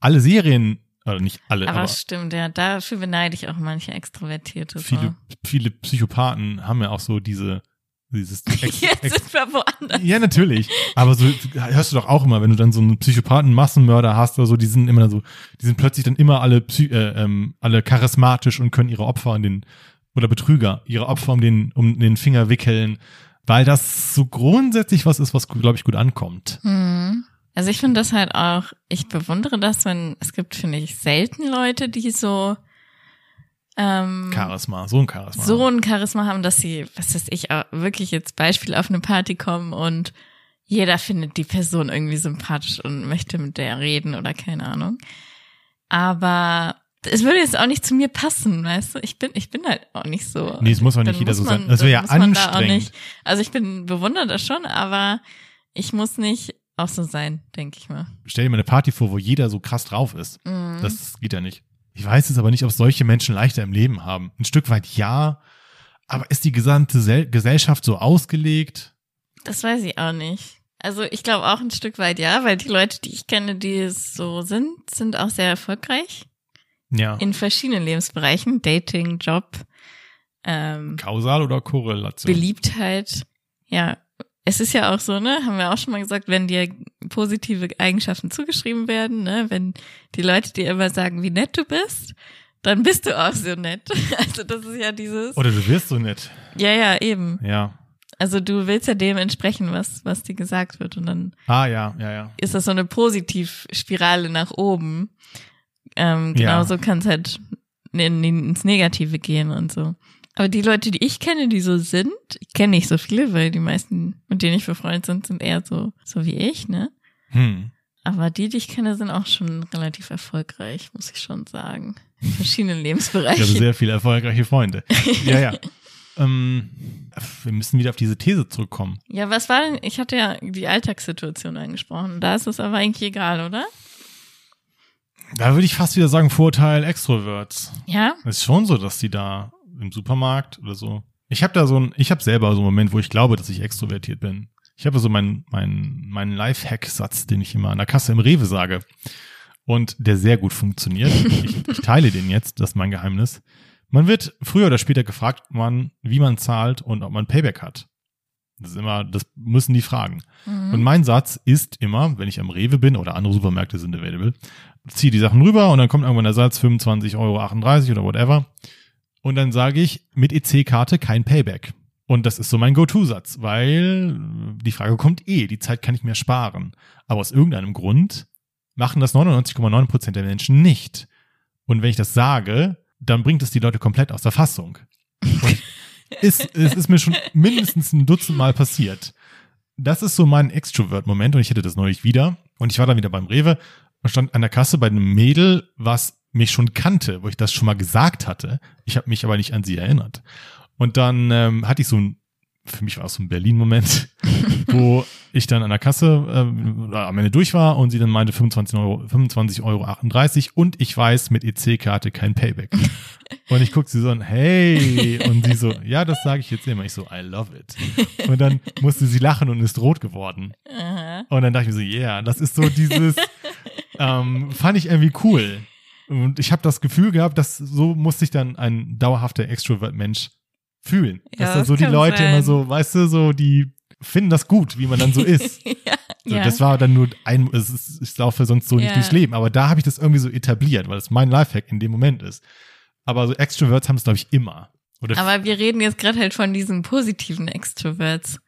alle Serien Oder nicht alle, Aber, aber, stimmt, ja, dafür beneide ich auch manche Extrovertierte. so. viele, viele Psychopathen haben ja auch so diese, dieses Ex, Jetzt Ex, sind wir woanders. Ja, natürlich. Aber so hörst du doch auch immer, wenn du dann so einen Psychopathen, Massenmörder hast oder so, die sind immer so, die sind plötzlich dann immer alle, Psy äh, ähm, alle charismatisch und können ihre Opfer an den oder Betrüger ihre Opfer um den um den Finger wickeln, weil das so grundsätzlich was ist, was glaube ich gut ankommt. Hm. Also ich finde das halt auch, ich bewundere das, wenn, es gibt, finde ich, selten Leute, die so, ähm, Charisma, so ein Charisma. so ein Charisma haben, dass sie, was weiß ich, auch wirklich jetzt Beispiel auf eine Party kommen und jeder findet die Person irgendwie sympathisch und möchte mit der reden oder keine Ahnung. Aber es würde jetzt auch nicht zu mir passen, weißt du? Ich bin, ich bin halt auch nicht so. Nee, es muss auch nicht jeder so sein. Das wäre ja da anstrengend. nicht- Also ich bin bewundert das schon, aber ich muss nicht auch so sein, denke ich mal. Stell dir mal eine Party vor, wo jeder so krass drauf ist. Mhm. Das geht ja nicht. Ich weiß jetzt aber nicht, ob solche Menschen leichter im Leben haben. Ein Stück weit ja, aber ist die gesamte Sel Gesellschaft so ausgelegt? Das weiß ich auch nicht. Also ich glaube auch ein Stück weit ja, weil die Leute, die ich kenne, die es so sind, sind auch sehr erfolgreich Ja. in verschiedenen Lebensbereichen. Dating, Job, ähm, Kausal oder Korrelation? Beliebtheit. Ja, es ist ja auch so, ne, haben wir auch schon mal gesagt, wenn dir positive Eigenschaften zugeschrieben werden, ne, wenn die Leute dir immer sagen, wie nett du bist, dann bist du auch so nett. Also das ist ja dieses. Oder du wirst so nett. Ja, ja, eben. Ja. Also du willst ja dem entsprechen, was, was dir gesagt wird. Und dann Ah, ja, ja, ja. ist das so eine Positivspirale nach oben. Ähm, Ja. genauso kann es halt in, in, ins Negative gehen und so. Aber die Leute, die ich kenne, die so sind, ich kenne nicht so viele, weil die meisten, mit denen ich befreundet sind, sind eher so, so wie ich, ne? Hm. Aber die, die ich kenne, sind auch schon relativ erfolgreich, muss ich schon sagen. In verschiedenen Ich Lebensbereichen. habe sehr viele erfolgreiche Freunde. Ja, ja. ähm, wir müssen wieder auf diese These zurückkommen. Ja, was war denn, ich hatte ja die Alltagssituation angesprochen. Da ist es aber eigentlich egal, oder? Da würde ich fast wieder sagen, Vorteil Extroverts. Ja? Es ist schon so, dass die da im Supermarkt oder so. Ich habe da so ein, ich habe selber so einen Moment, wo ich glaube, dass ich extrovertiert bin. Ich habe so meinen meinen meinen Lifehack-Satz, den ich immer an der Kasse im Rewe sage und der sehr gut funktioniert. ich, ich teile den jetzt, das ist mein Geheimnis. Man wird früher oder später gefragt, man, wie man zahlt und ob man Payback hat. Das ist immer, das müssen die fragen. Mhm. Und mein Satz ist immer, wenn ich am Rewe bin oder andere Supermärkte sind available, ziehe die Sachen rüber und dann kommt irgendwann der Satz 25,38 Euro oder whatever. Und dann sage ich mit EC-Karte kein Payback. Und das ist so mein Go-To-Satz, weil die Frage kommt eh, die Zeit kann ich mir sparen. Aber aus irgendeinem Grund machen das 99,9 Prozent der Menschen nicht. Und wenn ich das sage, dann bringt es die Leute komplett aus der Fassung. Und ist, es ist mir schon mindestens ein Dutzend Mal passiert. Das ist so mein Extrovert-Moment und ich hatte das neulich wieder. Und ich war dann wieder beim Rewe und stand an der Kasse bei einem Mädel, was mich schon kannte, wo ich das schon mal gesagt hatte. Ich habe mich aber nicht an sie erinnert. Und dann ähm, hatte ich so ein, für mich war es so ein Berlin-Moment, wo ich dann an der Kasse oder am Ende durch war und sie dann meinte 25 Euro, 25,38 Euro und ich weiß mit EC-Karte kein Payback. Und ich guck sie so an, hey, und sie so, ja, das sage ich jetzt immer. Ich so, I love it. Und dann musste sie lachen und ist rot geworden. Aha. Und dann dachte ich mir so, yeah, das ist so dieses, ähm, fand ich irgendwie cool. Und ich habe das Gefühl gehabt, dass so muss sich dann ein dauerhafter Extrovert-Mensch fühlen. Ja, dass dann das so die Leute sein. immer so, weißt du, so die finden das gut, wie man dann so ist. ja, So, ja. Das war dann nur ein, es ist, ich laufe sonst so nicht durchs Leben. Aber da habe ich das irgendwie so etabliert, weil es mein Lifehack in dem Moment ist. Aber so Extroverts haben es, glaube ich, immer. Oder Aber wir reden jetzt gerade halt von diesen positiven Extroverts.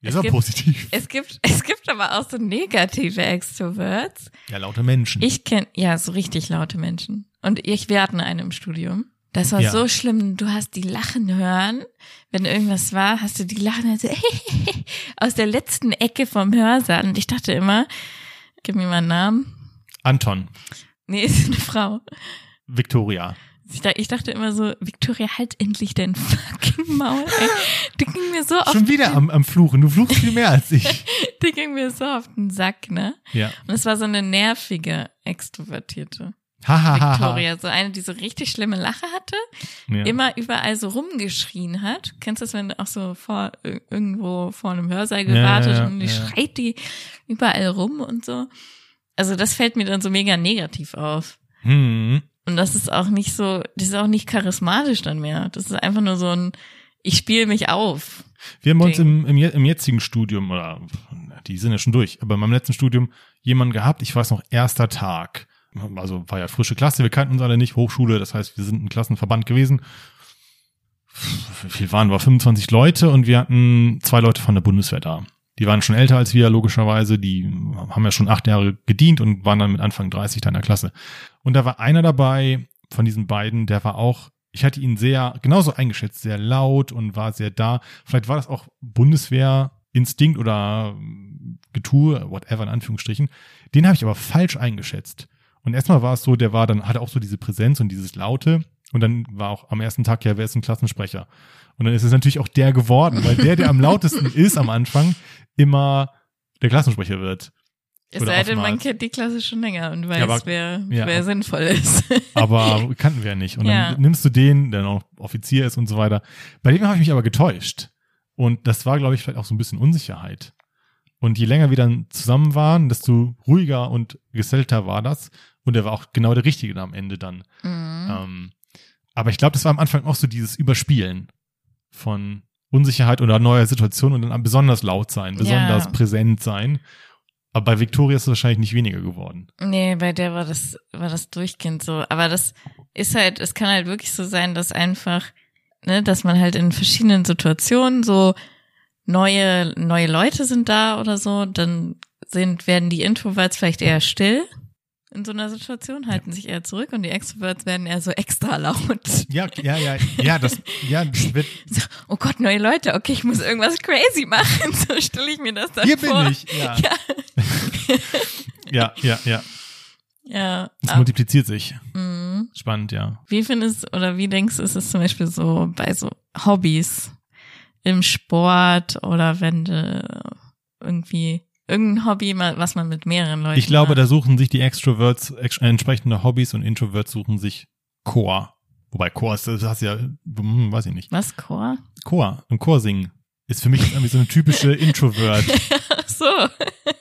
Ist gibt- positiv. Es gibt, es gibt aber auch so negative Extroverts. Ja, lauter Menschen. Ich kenne, ja, so richtig laute Menschen. Und ich, wir hatten eine im Studium. Das war Ja. so schlimm. Du hast die lachen hören. Wenn irgendwas war, hast du die lachen also aus der letzten Ecke vom Hörsaal. Und ich dachte immer, gib mir mal einen Namen. Anton, Nee, ist eine Frau. Victoria. Ich, da- ich dachte immer so, Victoria, halt endlich dein fucking Maul, ey. Die ging mir so auf, Schon wieder am, am Fluchen. Du fluchst viel mehr als ich. die ging mir so auf den Sack, ne? Ja. Und es war so eine nervige, extrovertierte. Victoria. So eine, die so richtig schlimme Lache hatte, ja. immer überall so rumgeschrien hat. Kennst du das, wenn du auch so vor, ir- irgendwo vor einem Hörsaal Ja, gewartet ja, und die ja. schreit die überall rum und so. Also das fällt mir dann so mega negativ auf. Hm. Und das ist auch nicht so, das ist auch nicht charismatisch dann mehr. Das ist einfach nur so ein, ich spiele mich auf. Wir haben bei uns Ding. im, im, im jetzigen Studium, oder die sind ja schon durch, aber beim letzten Studium jemanden gehabt, ich weiß noch, erster Tag. Also war ja frische Klasse, wir kannten uns alle nicht, Hochschule, das heißt, wir sind ein Klassenverband gewesen. Wie viel waren wir? 25 Leute und wir hatten zwei Leute von der Bundeswehr da. Die waren schon älter als wir, logischerweise. Die haben ja schon acht Jahre gedient und waren dann mit Anfang 30 da in der Klasse. Und da war einer dabei von diesen beiden, der war auch, ich hatte ihn sehr, genauso eingeschätzt, sehr laut und war sehr da. Vielleicht war das auch Bundeswehrinstinkt oder Getue, whatever in Anführungsstrichen. Den habe ich aber falsch eingeschätzt. Und erstmal war es so, der war dann, hatte auch so diese Präsenz und dieses Laute. Und dann war auch am ersten Tag, ja, wer ist ein Klassensprecher? Und dann ist es natürlich auch der geworden, weil der, der am lautesten ist am Anfang, immer der Klassensprecher wird. Es sei denn, man kennt die Klasse schon länger und weiß, Ja, aber- wer, ja. wer sinnvoll ist. Aber kannten wir ja nicht. Und dann Ja. nimmst du den, der noch Offizier ist und so weiter. Bei dem habe ich mich aber getäuscht. Und das war, glaube ich, vielleicht auch so ein bisschen Unsicherheit. Und je länger wir dann zusammen waren, desto ruhiger und gesellter war das. Und er war auch genau der Richtige da am Ende dann. Mhm. Ähm, aber ich glaube, das war am Anfang auch so dieses Überspielen von Unsicherheit oder neuer Situation und dann besonders laut sein, besonders Ja. präsent sein. Aber bei Victoria ist es wahrscheinlich nicht weniger geworden. Nee, bei der war das, war das durchgehend so. Aber das ist halt, es kann halt wirklich so sein, dass einfach, ne, dass man halt in verschiedenen Situationen so neue, neue Leute sind da oder so, dann sind, werden die Introverts vielleicht eher still in so einer Situation, halten sich eher zurück und die Extroverts werden eher so extra laut. Ja, ja, ja, ja, das, ja, das wird, So, oh Gott, neue Leute, okay, ich muss irgendwas crazy machen. So stelle ich mir das dann hier vor. bin ich, ja. Ja. Ja, ja, ja. Ja. Es multipliziert sich. mhm. Spannend, ja. Wie findest oder wie denkst du, ist es zum Beispiel so bei so Hobbys im Sport oder wenn du irgendwie irgendein Hobby, was man mit mehreren Leuten Ich glaube, macht? da suchen sich die Extroverts ex entsprechende Hobbys und Introverts suchen sich Chor. Wobei Chor ist, das hast du ja, hm, weiß ich nicht. Was, Chor? Chor, im Chor singen. Ist für mich irgendwie so eine typische Introvert. Ach so.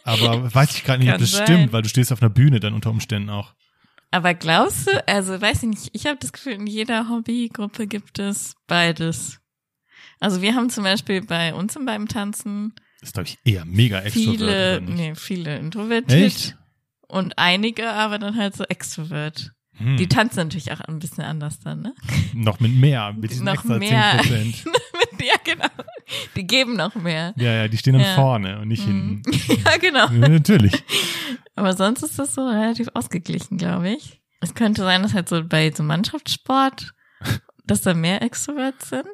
Aber weiß ich gerade nicht, ob Kann das sein. stimmt, weil du stehst auf einer Bühne dann unter Umständen auch. Aber glaubst du, also weiß ich nicht, ich habe das Gefühl, in jeder Hobbygruppe gibt es beides. Also wir haben zum Beispiel bei uns im beim Tanzen Ist, glaube ich, eher mega extrovert. viele, nee, viele introvertiert Echt? und einige aber dann halt so extrovert. Hm. Die tanzen natürlich auch ein bisschen anders dann, ne? noch mit mehr, mit diesen Noch extra mehr. 10%. ja, genau. Die geben noch mehr. Ja, ja, die stehen dann Ja. vorne und nicht Mhm. hinten. ja, genau. Ja, Natürlich. Aber sonst ist das so relativ ausgeglichen, glaube ich. Es könnte sein, dass halt so bei so Mannschaftssport, dass da mehr Extroverts sind.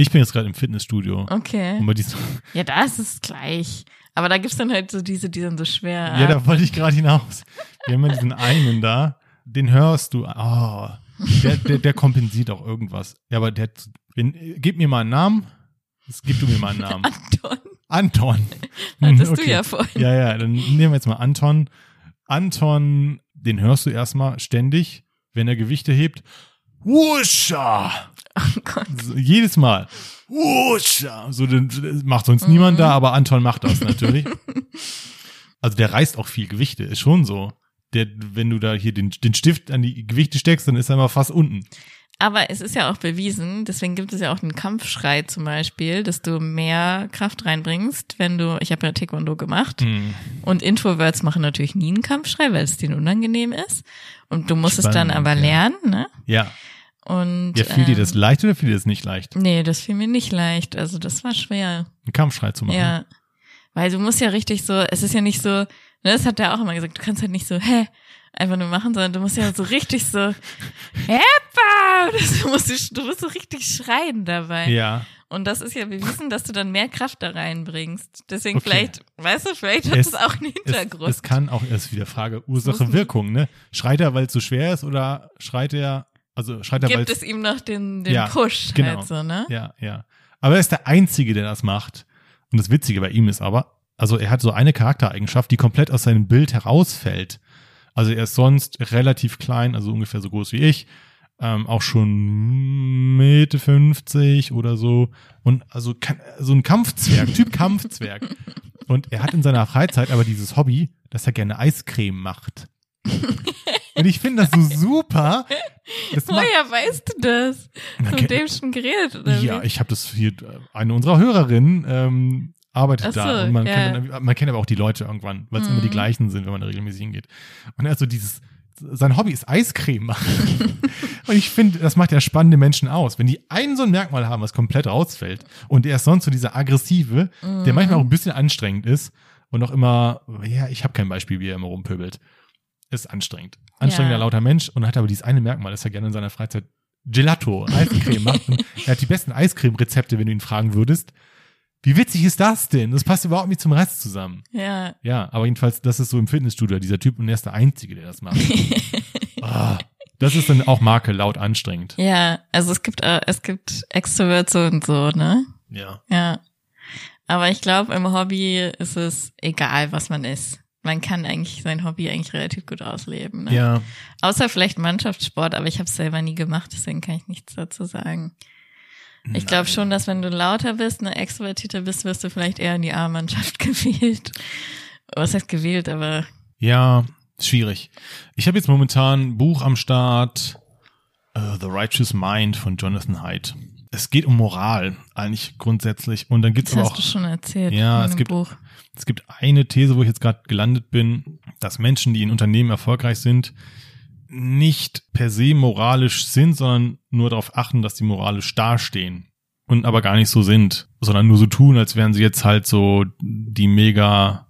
Ich bin jetzt gerade im Fitnessstudio. Okay. Und bei diesen, Ja, da ist es gleich. Aber da gibt's dann halt so diese, die sind so schwer. ja, da wollte ich gerade hinaus. Wir haben ja diesen einen da, den hörst du. Oh, der, der, der kompensiert auch irgendwas. Ja, aber der, wenn, gib mir mal einen Namen. Jetzt gib du mir mal einen Namen. Anton, Anton. hattest Hm, du ja vorhin. Ja, ja, dann nehmen wir jetzt mal Anton. Anton, den hörst du erstmal ständig, wenn er Gewichte hebt. Wuscha! Oh Gott. So, jedes Mal. Wuscha! So, das macht sonst Mhm. niemand da, aber Anton macht das natürlich. also der reißt auch viel Gewichte, ist schon so. Der, wenn du da hier den, den Stift an die Gewichte steckst, dann ist er mal fast unten. Aber es ist ja auch bewiesen, deswegen gibt es ja auch den Kampfschrei zum Beispiel, dass du mehr Kraft reinbringst, wenn du, ich habe ja Taekwondo gemacht Hm. und Introverts machen natürlich nie einen Kampfschrei, weil es denen unangenehm ist und du musst es dann Spannend, aber ja. lernen, ne? Ja. Und Ja, fiel dir ähm, das leicht oder fiel dir das nicht leicht, Nee, das fiel mir nicht leicht, also das war schwer. einen Kampfschrei zu machen? Ja. Weil du musst ja richtig so, es ist ja nicht so, ne, das hat er auch immer gesagt, du kannst halt nicht so, hä, einfach nur machen, sondern du musst ja so richtig so, Heppa! Das, du, musst, du musst so richtig schreien dabei. Ja. Und das ist ja bewiesen, dass du dann mehr Kraft da reinbringst. Deswegen Okay. vielleicht, weißt du, vielleicht hat Es- es auch einen Es, Hintergrund. es kann auch, es ist wieder Frage, Ursache, Wirkung, ne? Schreit er, weil es so schwer ist oder schreit er, also schreit er, Gibt es ihm noch den, den Ja, Push genau. halt so, ne? Ja, ja. Aber er ist der Einzige, der das macht. Und das Witzige bei ihm ist aber, also er hat so eine Charaktereigenschaft, die komplett aus seinem Bild herausfällt. Also er ist sonst relativ klein, also ungefähr so groß wie ich, ähm, auch schon Mitte 50 oder so. Und also so ein Kampfzwerg, Typ Kampfzwerg. Und er hat in seiner Freizeit aber dieses Hobby, dass er gerne Eiscreme macht. Und ich finde das so super. Das Woher weißt du das? Hast du ke- mit dem schon geredet, oder Ja, wie? ich habe das hier, eine unserer Hörerinnen ähm, arbeitet Ach da so, und man, ja. kennt, dann- man kennt aber auch die Leute irgendwann, weil es Mhm. immer die gleichen sind, wenn man da regelmäßig hingeht. Und er hat so dieses, sein Hobby ist Eiscreme machen. und ich finde, das macht ja spannende Menschen aus. Wenn die einen so ein Merkmal haben, was komplett rausfällt und er ist sonst so dieser aggressive, Mhm. der manchmal auch ein bisschen anstrengend ist und auch immer, ja, ich habe kein Beispiel, wie er immer rumpöbelt. Ist anstrengend. Anstrengender, Ja. lauter Mensch und hat aber dieses eine Merkmal, dass er gerne in seiner Freizeit Gelato, Eiscreme macht. Und er hat die besten Eiscreme-Rezepte, wenn du ihn fragen würdest. Wie witzig ist das denn? Das passt überhaupt nicht zum Rest zusammen. Ja. Ja, aber jedenfalls, das ist so im Fitnessstudio dieser Typ und er ist der Einzige, der das macht. Ah, das ist dann auch Marke laut anstrengend. ja, also es gibt, äh, es gibt Extroverts und so, ne? Ja. Ja. Aber ich glaube, im Hobby ist es egal, was man ist. Man kann eigentlich sein Hobby eigentlich relativ gut ausleben. Ne? Ja. Außer vielleicht Mannschaftssport, aber ich habe es selber nie gemacht, deswegen kann ich nichts dazu sagen. Ich glaube schon, dass wenn du lauter bist, ne, extrovertierter bist, wirst du vielleicht eher in die A-Mannschaft gewählt. Was heißt gewählt, aber Ja, schwierig. Ich habe jetzt momentan ein Buch am Start, äh, The Righteous Mind von Jonathan Haidt. Es geht um Moral, eigentlich grundsätzlich. Und dann gibt's das aber hast auch du schon erzählt. Ja, in es dem gibt- Buch. Es gibt eine These, wo ich jetzt gerade gelandet bin, dass Menschen, die in Unternehmen erfolgreich sind, nicht per se moralisch sind, sondern nur darauf achten, dass sie moralisch dastehen und aber gar nicht so sind, sondern nur so tun, als wären sie jetzt halt so die mega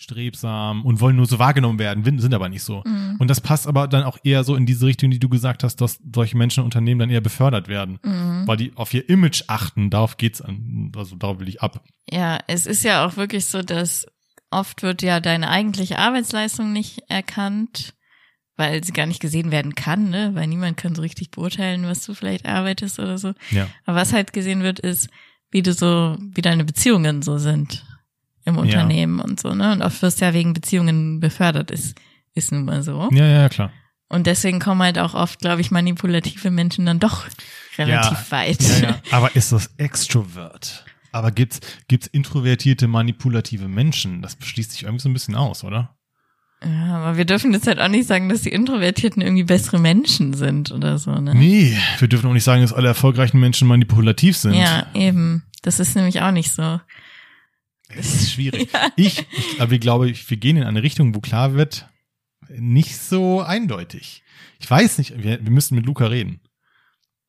strebsam und wollen nur so wahrgenommen werden, sind aber nicht so. Mhm. Und das passt aber dann auch eher so in diese Richtung, die du gesagt hast, dass solche Menschen in Unternehmen dann eher befördert werden, Mhm. weil die auf ihr Image achten, darauf geht's an, also darauf will ich ab. Ja, es ist ja auch wirklich so, dass oft wird ja deine eigentliche Arbeitsleistung nicht erkannt, weil sie gar nicht gesehen werden kann, ne? Weil niemand kann so richtig beurteilen, was du vielleicht arbeitest oder so. Ja. Aber was halt gesehen wird, ist, wie du so, wie deine Beziehungen so sind im Unternehmen und so, ne? Und oft wirst du ja wegen Beziehungen befördert, ist, ist nun mal so. Ja, ja, klar. Und deswegen kommen halt auch oft, glaube ich, manipulative Menschen dann doch relativ Ja. weit. Ja, ja. Aber ist das Extrovert? Aber gibt's gibt's introvertierte, manipulative Menschen? Das schließt sich irgendwie so ein bisschen aus, oder? Ja, aber wir dürfen jetzt halt auch nicht sagen, dass die Introvertierten irgendwie bessere Menschen sind oder so, ne? Nee, wir dürfen auch nicht sagen, dass alle erfolgreichen Menschen manipulativ sind. Ja, eben. Das ist nämlich auch nicht so. Das ist schwierig. Ich, ich, aber ich glaube, wir gehen in eine Richtung, wo klar wird, nicht so eindeutig. Ich weiß nicht, wir, wir müssen mit Luca reden.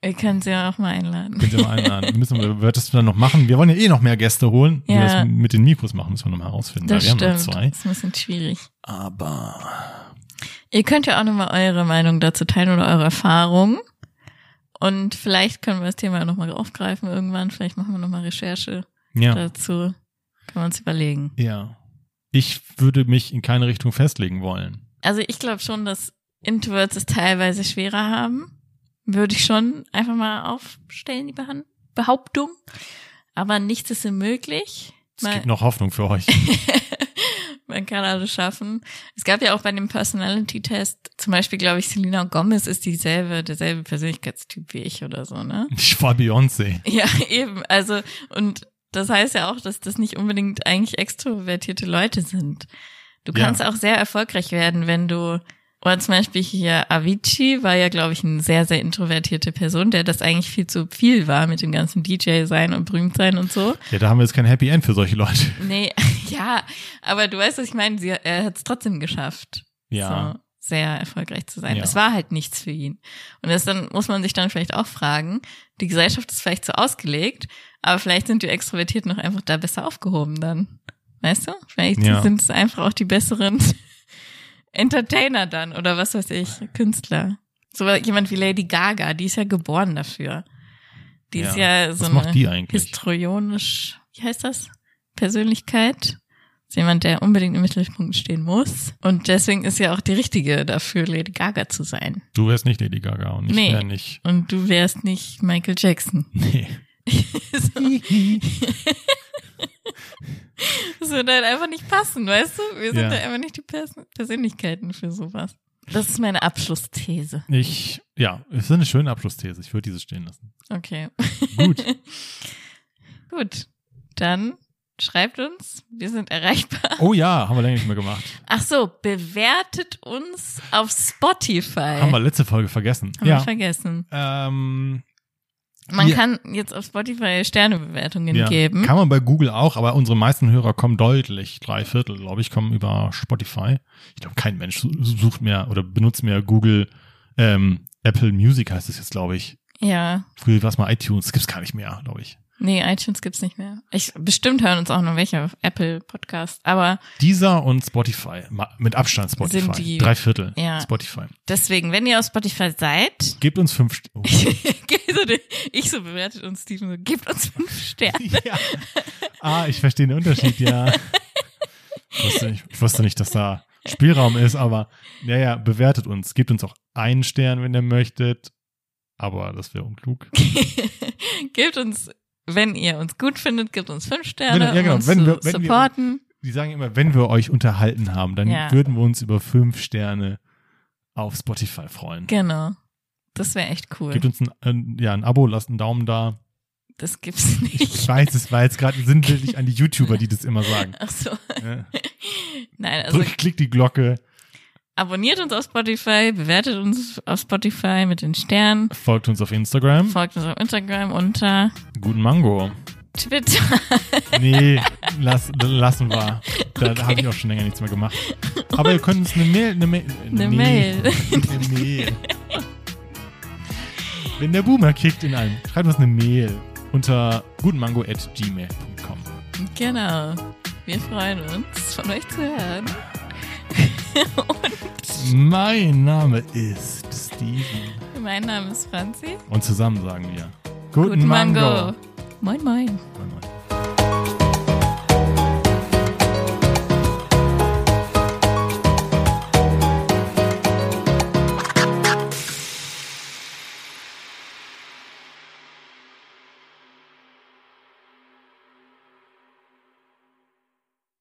Wir können sie ja auch mal einladen. Könnt ihr mal einladen. Wir müssen, wir wird das dann noch machen. Wir wollen ja eh noch mehr Gäste holen. Wie wir Ja. das mit den Mikros machen, müssen wir noch mal herausfinden. Das wir stimmt. Das ist ein bisschen schwierig. Aber Ihr könnt ja auch nochmal eure Meinung dazu teilen oder eure Erfahrungen. Und vielleicht können wir das Thema nochmal aufgreifen irgendwann. Vielleicht machen wir nochmal Recherche ja. dazu. Können wir uns überlegen. Ja. Ich würde mich in keine Richtung festlegen wollen. Also ich glaube schon, dass Introverts es teilweise schwerer haben. Würde ich schon einfach mal aufstellen, die Behauptung. Aber nichts ist unmöglich. Es gibt noch Hoffnung für euch. Man kann alles schaffen. Es gab ja auch bei dem Personality-Test, zum Beispiel, glaube ich, Selena Gomez ist dieselbe, derselbe Persönlichkeitstyp wie ich oder so, ne? Ich war Beyoncé. Ja, eben. Also, und das heißt ja auch, dass das nicht unbedingt eigentlich extrovertierte Leute sind. Du Ja. kannst auch sehr erfolgreich werden, wenn du, oder zum Beispiel hier Avicii war ja, glaube ich, eine sehr, sehr introvertierte Person, der das eigentlich viel zu viel war mit dem ganzen DJ sein und berühmt sein und so. Ja, da haben wir jetzt kein Happy End für solche Leute. Nee, ja, aber du weißt, was ich meine, sie, er hat es trotzdem geschafft. Ja. So sehr erfolgreich zu sein. Ja. Es war halt nichts für ihn. Und das dann muss man sich dann vielleicht auch fragen, die Gesellschaft ist vielleicht so ausgelegt, aber vielleicht sind die Extrovertierten noch einfach da besser aufgehoben dann. Weißt du? Vielleicht Ja. sind es einfach auch die besseren Entertainer dann oder was weiß ich, Künstler. So jemand wie Lady Gaga, die ist ja geboren dafür. Die ist ja so Was eine histrionisch, wie heißt das? Persönlichkeit. Ist jemand, der unbedingt im Mittelpunkt stehen muss. Und deswegen ist ja auch die richtige dafür, Lady Gaga zu sein. Du wärst nicht Lady Gaga und ich Nee. wär nicht. Und du wärst nicht Michael Jackson. Nee. so. Das würde halt einfach nicht passen, weißt du? Wir sind Ja. halt einfach nicht die Pers Persönlichkeiten für sowas. Das ist meine Abschlussthese. Ich, ja, es ist eine schöne Abschlussthese. Ich würde diese stehen lassen. Okay. Gut. Gut. Dann schreibt uns. Wir sind erreichbar. Oh ja, haben wir länger nicht mehr gemacht. Ach so, bewertet uns auf Spotify. Haben wir letzte Folge vergessen. Haben ja. wir vergessen. Ähm, Man Ja. kann jetzt auf Spotify Sternebewertungen ja. geben. Kann man bei Google auch, aber unsere meisten Hörer kommen deutlich, drei Viertel, glaube ich, kommen über Spotify. Ich glaube, kein Mensch su- sucht mehr oder benutzt mehr Google, ähm, Apple Music heißt es jetzt, glaube ich. Ja. Früher war es mal iTunes, gibt's gar nicht mehr, glaube ich. Nee, iTunes gibt's nicht mehr. Ich, bestimmt hören uns auch noch welche auf Apple Podcast, aber Dieser und Spotify, mit Abstand Spotify. Sind die- Drei Viertel Ja. Spotify. deswegen, wenn ihr auf Spotify seid, Gebt uns fünf. Oh. so die- ich so bewertet uns Steven so, gebt uns fünf Sterne. ja. Ah, ich verstehe den Unterschied, ja. Ich wusste, nicht, ich wusste nicht, dass da Spielraum ist, aber naja, bewertet uns. Gebt uns auch einen Stern, wenn ihr möchtet. Aber das wäre unklug. gebt uns, wenn ihr uns gut findet, gebt uns fünf Sterne, Wenn- ja, genau, um uns wenn wir- wenn wir- supporten. Die sagen immer, wenn wir euch unterhalten haben, dann Ja. würden wir uns über fünf Sterne auf Spotify freuen. genau. Das wäre echt cool. Gebt uns ein, ein, ja, ein Abo, lasst einen Daumen da. das gibt's Ich nicht. weiß, es war jetzt gerade sinnbildlich an die YouTuber, die das immer sagen. Ach so. Ja. Nein, also Drückt, klickt die Glocke, abonniert uns auf Spotify, bewertet uns auf Spotify mit den Sternen, folgt uns auf Instagram. folgt uns auf Instagram unter Guten Mango. Twitter. Nee, lass, lassen wir. Da Okay. habe ich auch schon länger nichts mehr gemacht. Aber ihr könnt uns eine Mail, eine Mail, Eine nee, Mail. eine Mail. Wenn der Boomer kickt in einem, schreibt uns eine Mail unter gutenmango@gmail.com. Genau. Wir freuen uns, von euch zu hören. Mein Name ist Steven Mein Name ist Franzi. und zusammen sagen wir Guten Mango. Moin, moin. Moin, moin.